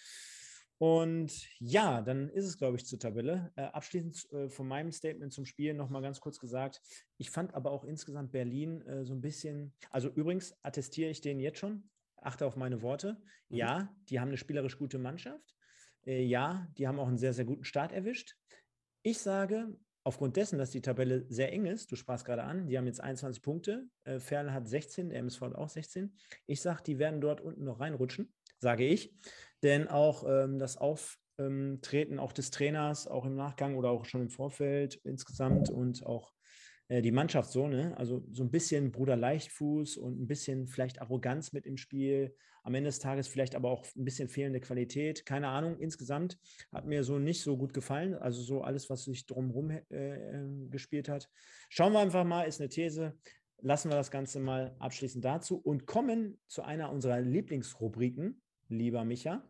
Und ja, dann ist es, glaube ich, zur Tabelle. Äh, abschließend äh, von meinem Statement zum Spiel nochmal ganz kurz gesagt. Ich fand aber auch insgesamt Berlin äh, so ein bisschen, also übrigens attestiere ich denen jetzt schon, achte auf meine Worte. Mhm. Ja, die haben eine spielerisch gute Mannschaft. Äh, ja, die haben auch einen sehr, sehr guten Start erwischt. Ich sage, aufgrund dessen, dass die Tabelle sehr eng ist, du sprachst gerade an, die haben jetzt 21 Punkte, äh, Ferl hat 16, der MSV hat auch 16. Ich sage, die werden dort unten noch reinrutschen, sage ich. Denn auch ähm, das Auftreten auch des Trainers, auch im Nachgang oder auch schon im Vorfeld insgesamt und auch äh, die Mannschaft so, ne? Also so ein bisschen Bruder Leichtfuß und ein bisschen vielleicht Arroganz mit im Spiel. Am Ende des Tages vielleicht aber auch ein bisschen fehlende Qualität. Keine Ahnung. Insgesamt hat mir so nicht so gut gefallen. Also so alles, was sich drumherum äh, äh, gespielt hat. Schauen wir einfach mal, ist eine These. Lassen wir das Ganze mal abschließend dazu und kommen zu einer unserer Lieblingsrubriken, lieber Micha.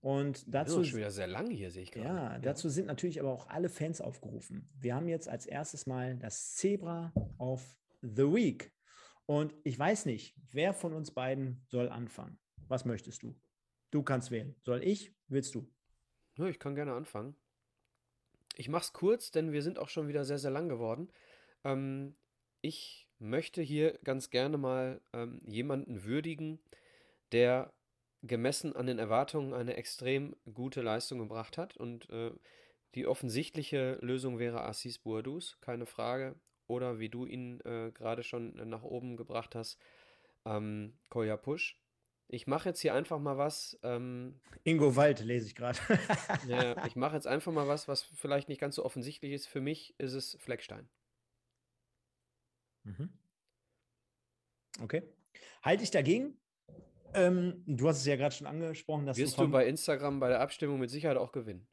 Und Das dazu ist schon wieder sehr lang hier, sehe ich gerade. ja, dazu sind natürlich aber auch alle Fans aufgerufen. Wir haben jetzt als erstes mal das Zebra of the Week. Und ich weiß nicht, wer von uns beiden soll anfangen. Was möchtest du? Du kannst wählen. Soll ich? Willst du? Ja, ich kann gerne anfangen. Ich mache es kurz, denn wir sind auch schon wieder sehr, sehr lang geworden. Ähm, ich möchte hier ganz gerne mal ähm, jemanden würdigen, der gemessen an den Erwartungen eine extrem gute Leistung gebracht hat. Und äh, die offensichtliche Lösung wäre Assis Bourdous, keine Frage. Oder wie du ihn äh, gerade schon nach oben gebracht hast, ähm, Koya Push. Ich mache jetzt hier einfach mal was. Ähm, Ingo Wald lese ich gerade. ja, ich mache jetzt einfach mal was, was vielleicht nicht ganz so offensichtlich ist. Für mich ist es Fleckstein. Mhm. Okay. Halte ich dagegen? Ähm, du hast es ja gerade schon angesprochen, dass Wirst du du bei Instagram bei der Abstimmung mit Sicherheit auch gewinnen.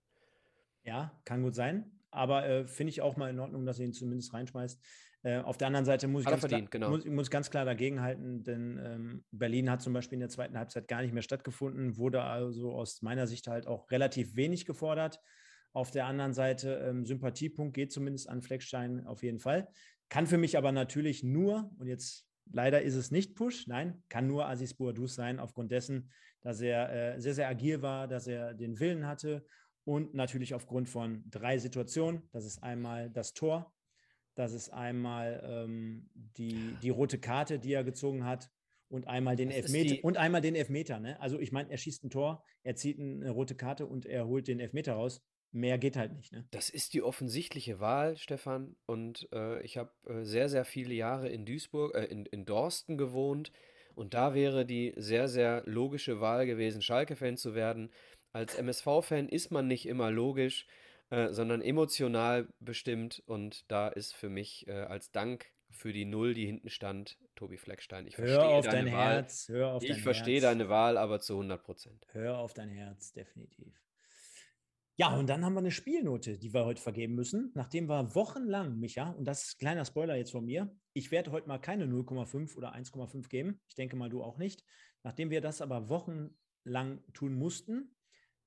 Ja, kann gut sein. Aber äh, finde ich auch mal in Ordnung, dass er ihn zumindest reinschmeißt. Äh, auf der anderen Seite muss ich, ganz verdient, klar, genau. muss, muss ganz klar dagegenhalten, denn ähm, Berlin hat zum Beispiel in der zweiten Halbzeit gar nicht mehr stattgefunden, wurde also aus meiner Sicht halt auch relativ wenig gefordert. Auf der anderen Seite, ähm, Sympathiepunkt geht zumindest an Fleckstein auf jeden Fall. Kann für mich aber natürlich nur, und jetzt leider ist es nicht Push, nein, kann nur Aziz Bouadouz sein, aufgrund dessen, dass er äh, sehr, sehr agil war, dass er den Willen hatte und natürlich aufgrund von drei Situationen. Das ist einmal das Tor, das ist einmal ähm, die, die rote Karte, die er gezogen hat und einmal den Das Elfmeter und einmal den Elfmeter. Ne? Also ich meine, er schießt ein Tor, er zieht eine rote Karte und er holt den Elfmeter raus. Mehr geht halt nicht. Ne? Das ist die offensichtliche Wahl, Stefan. Und äh, ich habe äh, sehr, sehr viele Jahre in Duisburg, äh, in, in Dorsten gewohnt. Und da wäre die sehr, sehr logische Wahl gewesen, Schalke-Fan zu werden. Als MSV-Fan ist man nicht immer logisch, äh, sondern emotional bestimmt. Und da ist für mich äh, als Dank für die Null, die hinten stand, Tobi Fleckstein. Ich verstehe Hör auf deine dein Wahl. Herz, hör auf dein Ich verstehe Herz. deine Wahl, aber zu 100 Prozent. Hör auf dein Herz, definitiv. Ja, und dann haben wir eine Spielnote, die wir heute vergeben müssen. Nachdem wir wochenlang, Micha, und das ist ein kleiner Spoiler jetzt von mir, ich werde heute mal keine 0,5 oder 1,5 geben. Ich denke mal, du auch nicht. Nachdem wir das aber wochenlang tun mussten,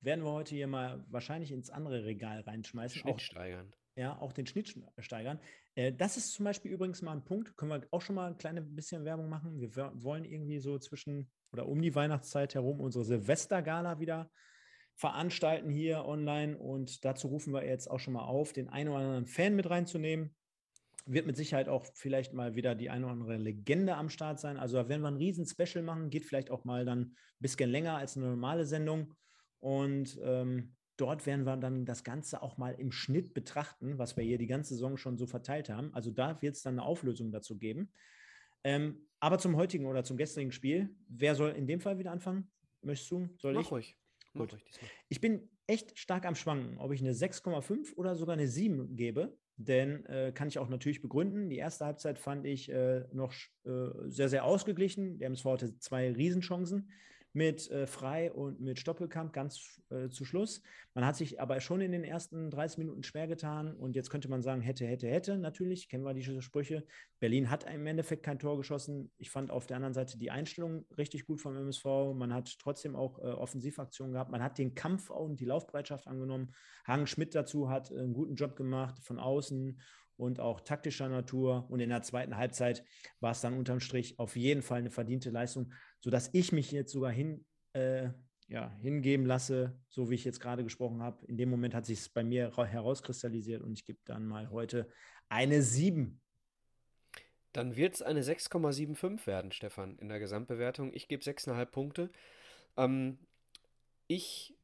werden wir heute hier mal wahrscheinlich ins andere Regal reinschmeißen. Auch, Schnitt steigern. ja, auch den Schnitt sch- steigern. Äh, das ist zum Beispiel übrigens mal ein Punkt, können wir auch schon mal ein kleines bisschen Werbung machen. Wir wollen irgendwie so zwischen oder um die Weihnachtszeit herum unsere Silvestergala wieder veranstalten hier online und dazu rufen wir jetzt auch schon mal auf, den einen oder anderen Fan mit reinzunehmen. Wird mit Sicherheit auch vielleicht mal wieder die eine oder andere Legende am Start sein. Also da werden wir ein riesen Special machen, geht vielleicht auch mal dann ein bisschen länger als eine normale Sendung. Und ähm, dort werden wir dann das Ganze auch mal im Schnitt betrachten, was wir hier die ganze Saison schon so verteilt haben. Also da wird es dann eine Auflösung dazu geben. Ähm, aber zum heutigen oder zum gestrigen Spiel, wer soll in dem Fall wieder anfangen? Möchtest du? Soll Mach ich? ruhig. Gut. Ich bin echt stark am Schwanken, ob ich eine 6,5 oder sogar eine 7 gebe. Denn äh, kann ich auch natürlich begründen. Die erste Halbzeit fand ich äh, noch äh, sehr, sehr ausgeglichen. Der MSV hatte zwei Riesenchancen. Mit äh, Frei und mit Stoppelkamp ganz äh, zu Schluss. Man hat sich aber schon in den ersten 30 Minuten schwer getan und jetzt könnte man sagen, hätte, hätte, hätte, natürlich, kennen wir diese Sprüche. Berlin hat im Endeffekt kein Tor geschossen. Ich fand auf der anderen Seite die Einstellung richtig gut vom MSV. Man hat trotzdem auch äh, Offensivaktionen gehabt. Man hat den Kampf und die Laufbereitschaft angenommen. Hagen Schmidt dazu hat äh, einen guten Job gemacht von außen und auch taktischer Natur. Und in der zweiten Halbzeit war es dann unterm Strich auf jeden Fall eine verdiente Leistung, sodass ich mich jetzt sogar hin, äh, ja, hingeben lasse, so wie ich jetzt gerade gesprochen habe. In dem Moment hat sich es bei mir herauskristallisiert und ich gebe dann mal heute eine 7. Dann wird es eine 6,75 werden, Stefan, in der Gesamtbewertung. Ich gebe 6,5 Punkte. Ähm, ich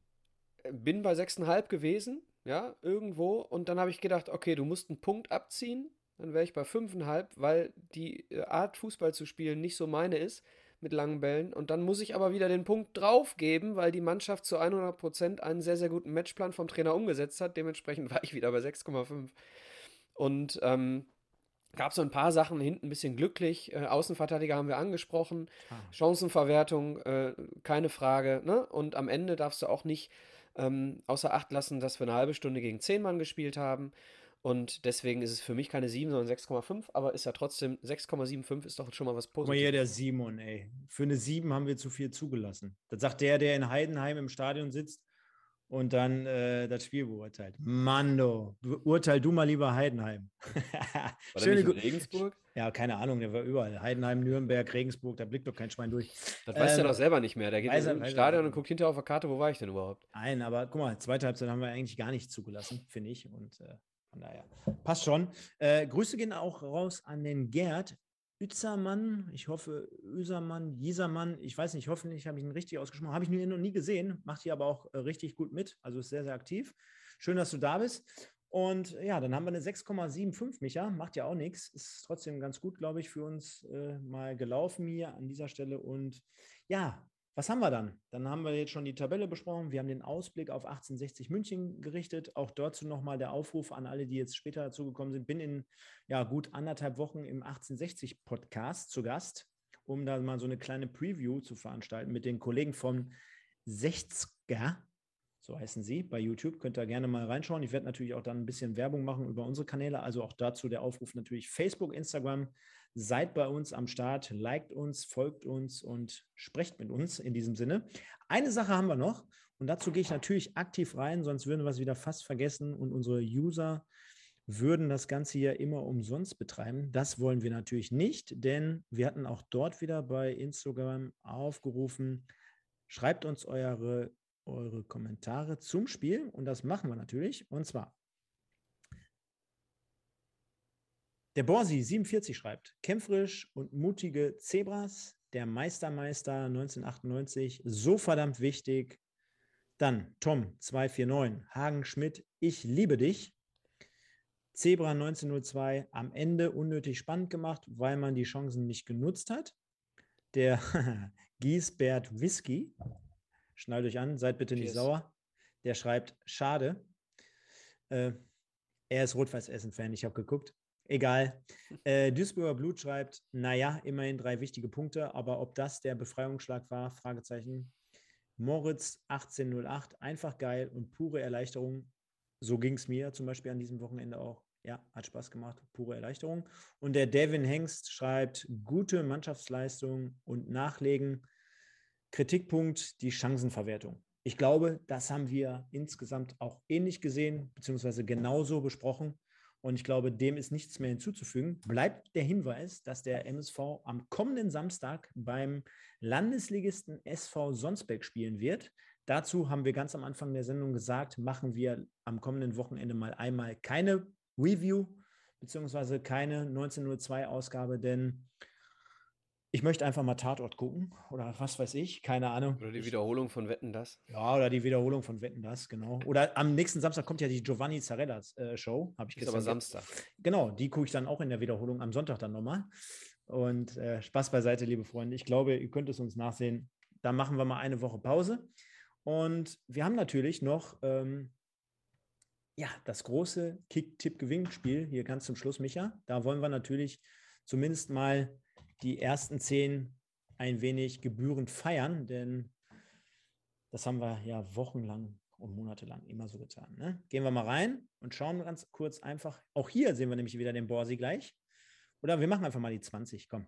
bin bei 6,5 gewesen ja, irgendwo. Und dann habe ich gedacht, okay, du musst einen Punkt abziehen. Dann wäre ich bei 5,5, weil die äh, Art Fußball zu spielen nicht so meine ist mit langen Bällen. Und dann muss ich aber wieder den Punkt draufgeben, weil die Mannschaft zu 100 Prozent einen sehr, sehr guten Matchplan vom Trainer umgesetzt hat. Dementsprechend war ich wieder bei 6,5. Und ähm, gab so ein paar Sachen hinten ein bisschen glücklich. Äh, Außenverteidiger haben wir angesprochen. Ah. Chancenverwertung, äh, keine Frage. Ne? Und am Ende darfst du auch nicht ähm, außer Acht lassen, dass wir eine halbe Stunde gegen 10 Mann gespielt haben. Und deswegen ist es für mich keine 7, sondern 6,5, aber ist ja trotzdem 6,75 ist doch schon mal was Positives. Guck mal hier, der Simon, ey. Für eine 7 haben wir zu viel zugelassen. Das sagt der, der in Heidenheim im Stadion sitzt und dann äh, das Spiel beurteilt. Mando, urteil du mal lieber Heidenheim. Schöne der Regensburg? Ja, keine Ahnung, der war überall. Heidenheim, Nürnberg, Regensburg, da blickt doch kein Schwein durch. Das ähm, weiß er doch selber nicht mehr. Der geht ins Stadion und guckt hinterher auf der Karte, wo war ich denn überhaupt? Nein, aber guck mal, zweite Halbzeit haben wir eigentlich gar nicht zugelassen, finde ich. Und äh, daher passt schon. Äh, Grüße gehen auch raus an den Gerd. Üzermann, ich hoffe, Üsermann, Jiesermann, ich weiß nicht, hoffentlich habe ich ihn richtig ausgesprochen, habe ich noch nie gesehen, macht hier aber auch äh, richtig gut mit, also ist sehr, sehr aktiv. Schön, dass du da bist. Und ja, dann haben wir eine 6,75, Micha, macht ja auch nichts, ist trotzdem ganz gut, glaube ich, für uns äh, mal gelaufen hier an dieser Stelle. Und ja, was haben wir dann? Dann haben wir jetzt schon die Tabelle besprochen. Wir haben den Ausblick auf 1860 München gerichtet. Auch dazu nochmal der Aufruf an alle, die jetzt später dazugekommen sind. Bin in ja, gut anderthalb Wochen im 1860 Podcast zu Gast, um da mal so eine kleine Preview zu veranstalten mit den Kollegen von 60er. So heißen sie bei YouTube. Könnt ihr gerne mal reinschauen. Ich werde natürlich auch dann ein bisschen Werbung machen über unsere Kanäle. Also auch dazu der Aufruf natürlich Facebook, Instagram, Seid bei uns am Start, liked uns, folgt uns und sprecht mit uns in diesem Sinne. Eine Sache haben wir noch und dazu gehe ich natürlich aktiv rein, sonst würden wir es wieder fast vergessen und unsere User würden das Ganze hier immer umsonst betreiben. Das wollen wir natürlich nicht, denn wir hatten auch dort wieder bei Instagram aufgerufen, schreibt uns eure, eure Kommentare zum Spiel und das machen wir natürlich. Und zwar Der Borsi 47 schreibt, kämpferisch und mutige Zebras, der Meistermeister 1998, so verdammt wichtig. Dann Tom 249, Hagen Schmidt, ich liebe dich. Zebra 1902, am Ende unnötig spannend gemacht, weil man die Chancen nicht genutzt hat. Der Giesbert Whisky, schnallt euch an, seid bitte nicht Cheers. sauer. Der schreibt, schade. Äh, er ist Rot-Weiß-Essen-Fan, ich habe geguckt. Egal. Äh, Duisburger Blut schreibt, naja, immerhin drei wichtige Punkte, aber ob das der Befreiungsschlag war, Fragezeichen. Moritz 1808, einfach geil und pure Erleichterung. So ging es mir zum Beispiel an diesem Wochenende auch. Ja, hat Spaß gemacht, pure Erleichterung. Und der Devin Hengst schreibt, gute Mannschaftsleistung und Nachlegen. Kritikpunkt, die Chancenverwertung. Ich glaube, das haben wir insgesamt auch ähnlich gesehen, beziehungsweise genauso besprochen. Und ich glaube, dem ist nichts mehr hinzuzufügen. Bleibt der Hinweis, dass der MSV am kommenden Samstag beim Landesligisten SV Sonsbeck spielen wird. Dazu haben wir ganz am Anfang der Sendung gesagt, machen wir am kommenden Wochenende mal einmal keine Review beziehungsweise keine 1902-Ausgabe, denn ich möchte einfach mal Tatort gucken oder was weiß ich, keine Ahnung. Oder die Wiederholung von Wetten das. Ja, oder die Wiederholung von Wetten das, genau. Oder am nächsten Samstag kommt ja die Giovanni Zarella äh, Show, habe ich Ist aber Samstag. Genau, die gucke ich dann auch in der Wiederholung am Sonntag dann nochmal. Und äh, Spaß beiseite, liebe Freunde. Ich glaube, ihr könnt es uns nachsehen. Da machen wir mal eine Woche Pause. Und wir haben natürlich noch ähm, ja, das große Kick-Tipp-Gewinnspiel hier ganz zum Schluss, Micha. Da wollen wir natürlich zumindest mal die ersten zehn ein wenig gebührend feiern, denn Das haben wir ja wochenlang und monatelang immer so getan. Ne? Gehen wir mal rein und schauen ganz kurz einfach. Auch hier sehen wir nämlich wieder den Borsi gleich. Oder wir machen einfach mal die 20, komm.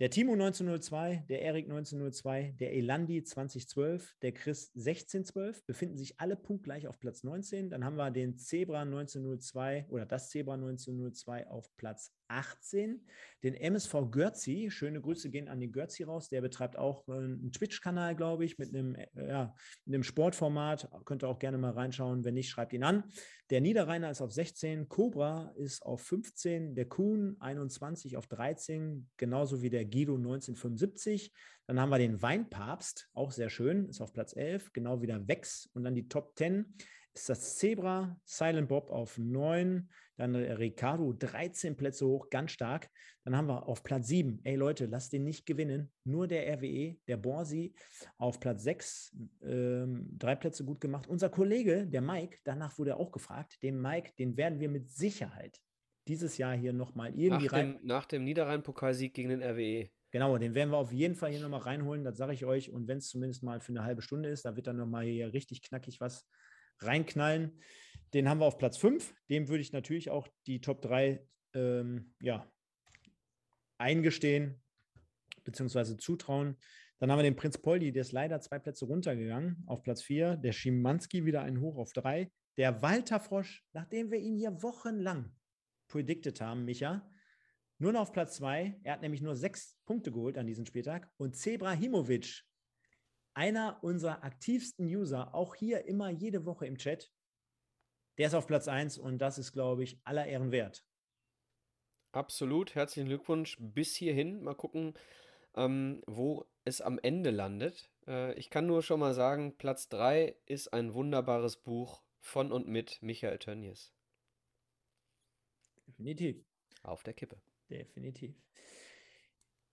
Der Timo 1902, der Erik 1902, der Elandi 2012, der Chris 1612 befinden sich alle punktgleich auf Platz 19. Dann haben wir den Zebra 1902 oder das Zebra 1902 auf Platz 18. Den MSV Görzi, schöne Grüße gehen an den Görzi raus, der betreibt auch äh, einen Twitch-Kanal, glaube ich, mit einem, äh, ja, mit einem Sportformat. Könnt ihr auch gerne mal reinschauen. Wenn nicht, schreibt ihn an. Der Niederrheiner ist auf 16, Cobra ist auf 15, der Kuhn 21 auf 13, genauso wie der Guido 1975. Dann haben wir den Weinpapst, auch sehr schön, ist auf Platz 11, genau wie der Wex. Und dann die Top 10 ist das Zebra, Silent Bob auf 9, dann Ricardo 13 Plätze hoch, ganz stark. Dann haben wir auf Platz 7, ey Leute, lasst den nicht gewinnen, nur der RWE, der Borsi auf Platz 6, ähm, drei Plätze gut gemacht. Unser Kollege, der Mike, danach wurde er auch gefragt, den Mike, den werden wir mit Sicherheit dieses Jahr hier nochmal irgendwie nach rein. Dem, nach dem Niederrhein-Pokalsieg gegen den RWE. Genau, den werden wir auf jeden Fall hier nochmal reinholen, das sage ich euch. Und wenn es zumindest mal für eine halbe Stunde ist, da wird dann nochmal hier richtig knackig was reinknallen. Den haben wir auf Platz 5. Dem würde ich natürlich auch die Top 3 ähm, ja, eingestehen bzw. zutrauen. Dann haben wir den Prinz Poldi, der ist leider zwei Plätze runtergegangen, auf Platz 4. Der Schimanski wieder einen hoch auf 3. Der Walter Frosch, nachdem wir ihn hier wochenlang predicted haben, Micha, nur noch auf Platz 2. Er hat nämlich nur sechs Punkte geholt an diesem Spieltag. Und Zebrahimovic einer unserer aktivsten User, auch hier immer jede Woche im Chat, der ist auf Platz 1 und das ist, glaube ich, aller Ehren wert. Absolut, herzlichen Glückwunsch bis hierhin. Mal gucken, ähm, wo es am Ende landet. Äh, ich kann nur schon mal sagen, Platz 3 ist ein wunderbares Buch von und mit Michael Tönnies. Definitiv. Auf der Kippe. Definitiv.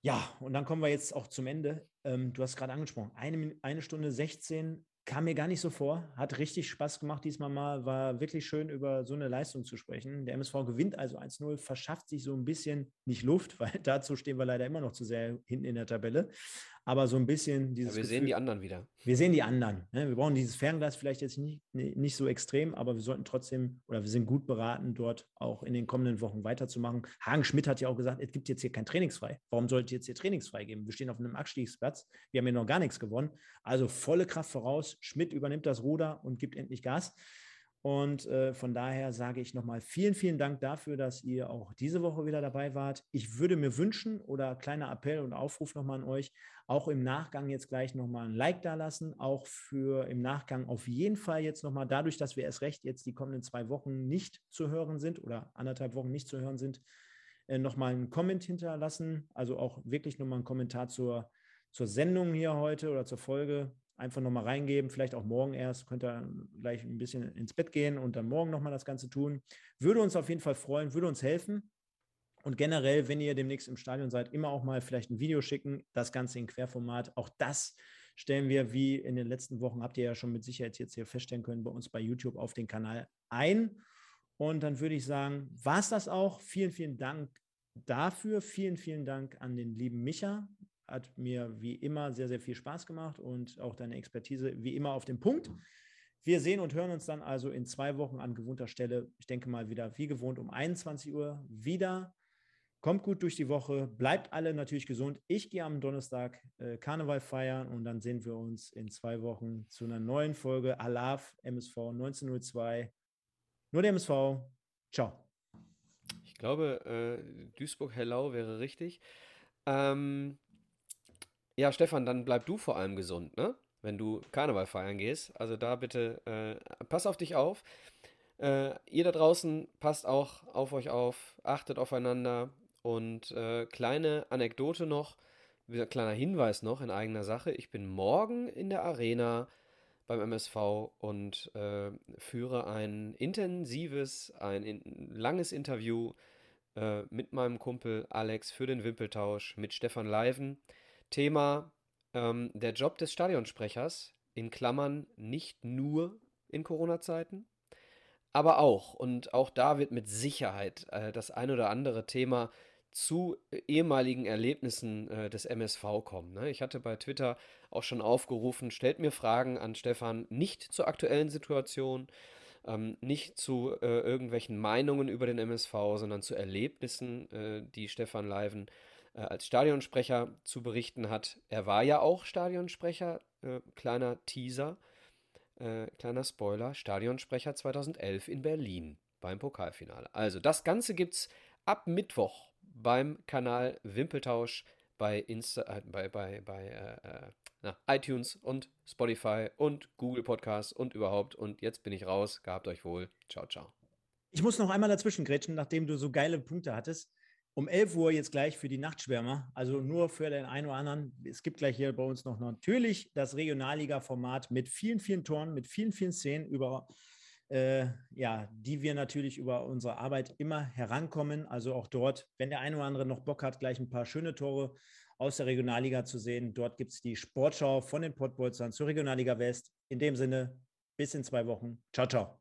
Ja, und dann kommen wir jetzt auch zum Ende. Ähm, du hast gerade angesprochen, eine, eine Stunde 16 kam mir gar nicht so vor. Hat richtig Spaß gemacht diesmal mal. War wirklich schön, über so eine Leistung zu sprechen. Der MSV gewinnt also 1-0, verschafft sich so ein bisschen nicht Luft, weil dazu stehen wir leider immer noch zu sehr hinten in der Tabelle aber so ein bisschen dieses. Ja, wir Gefühl, sehen die anderen wieder. Wir sehen die anderen. Ne? Wir brauchen dieses Fernglas vielleicht jetzt nicht, nicht so extrem, aber wir sollten trotzdem oder wir sind gut beraten, dort auch in den kommenden Wochen weiterzumachen. Hagen Schmidt hat ja auch gesagt, es gibt jetzt hier kein Trainingsfrei. Warum sollte jetzt hier Trainingsfrei geben? Wir stehen auf einem Abstiegsplatz. Wir haben hier noch gar nichts gewonnen. Also volle Kraft voraus. Schmidt übernimmt das Ruder und gibt endlich Gas. Und äh, von daher sage ich nochmal vielen, vielen Dank dafür, dass ihr auch diese Woche wieder dabei wart. Ich würde mir wünschen oder kleiner Appell und Aufruf nochmal an euch, auch im Nachgang jetzt gleich nochmal ein Like da lassen, auch für im Nachgang auf jeden Fall jetzt nochmal, dadurch, dass wir erst recht jetzt die kommenden zwei Wochen nicht zu hören sind oder anderthalb Wochen nicht zu hören sind, äh, nochmal einen Comment hinterlassen. Also auch wirklich nochmal einen Kommentar zur, zur Sendung hier heute oder zur Folge einfach nochmal reingeben, vielleicht auch morgen erst, könnt ihr gleich ein bisschen ins Bett gehen und dann morgen nochmal das Ganze tun. Würde uns auf jeden Fall freuen, würde uns helfen. Und generell, wenn ihr demnächst im Stadion seid, immer auch mal vielleicht ein Video schicken, das Ganze in Querformat. Auch das stellen wir, wie in den letzten Wochen, habt ihr ja schon mit Sicherheit jetzt hier feststellen können, bei uns bei YouTube auf den Kanal ein. Und dann würde ich sagen, war es das auch. Vielen, vielen Dank dafür. Vielen, vielen Dank an den lieben Micha, hat mir wie immer sehr, sehr viel Spaß gemacht und auch deine Expertise wie immer auf den Punkt. Wir sehen und hören uns dann also in zwei Wochen an gewohnter Stelle. Ich denke mal wieder wie gewohnt um 21 Uhr wieder. Kommt gut durch die Woche, bleibt alle natürlich gesund. Ich gehe am Donnerstag äh, Karneval feiern und dann sehen wir uns in zwei Wochen zu einer neuen Folge Alaf MSV 1902. Nur der MSV. Ciao. Ich glaube, äh, Duisburg-Hellau wäre richtig. Ähm, ja, Stefan, dann bleib du vor allem gesund, ne? Wenn du Karneval feiern gehst. Also da bitte, äh, pass auf dich auf. Äh, ihr da draußen passt auch auf euch auf, achtet aufeinander. Und äh, kleine Anekdote noch, kleiner Hinweis noch in eigener Sache. Ich bin morgen in der Arena beim MSV und äh, führe ein intensives, ein in, langes Interview äh, mit meinem Kumpel Alex für den Wimpeltausch mit Stefan Leiven. Thema ähm, der Job des Stadionsprechers, in Klammern nicht nur in Corona-Zeiten, aber auch. Und auch da wird mit Sicherheit äh, das ein oder andere Thema zu ehemaligen Erlebnissen äh, des MSV kommen. Ne? Ich hatte bei Twitter auch schon aufgerufen, stellt mir Fragen an Stefan, nicht zur aktuellen Situation, ähm, nicht zu äh, irgendwelchen Meinungen über den MSV, sondern zu Erlebnissen, äh, die Stefan Leiven äh, als Stadionsprecher zu berichten hat. Er war ja auch Stadionsprecher, äh, kleiner Teaser, äh, kleiner Spoiler, Stadionsprecher 2011 in Berlin beim Pokalfinale. Also das Ganze gibt es ab Mittwoch beim Kanal Wimpeltausch bei, Insta, äh, bei, bei, bei äh, äh, na, iTunes und Spotify und Google Podcasts und überhaupt. Und jetzt bin ich raus. Gehabt euch wohl. Ciao, ciao. Ich muss noch einmal dazwischen grätschen, nachdem du so geile Punkte hattest. Um 11 Uhr jetzt gleich für die Nachtschwärmer, also nur für den einen oder anderen. Es gibt gleich hier bei uns noch natürlich das Regionalliga-Format mit vielen, vielen Toren, mit vielen, vielen Szenen über äh, ja, die wir natürlich über unsere Arbeit immer herankommen. Also auch dort, wenn der eine oder andere noch Bock hat, gleich ein paar schöne Tore aus der Regionalliga zu sehen. Dort gibt es die Sportschau von den Pottbolzern zur Regionalliga West. In dem Sinne, bis in zwei Wochen. Ciao, ciao.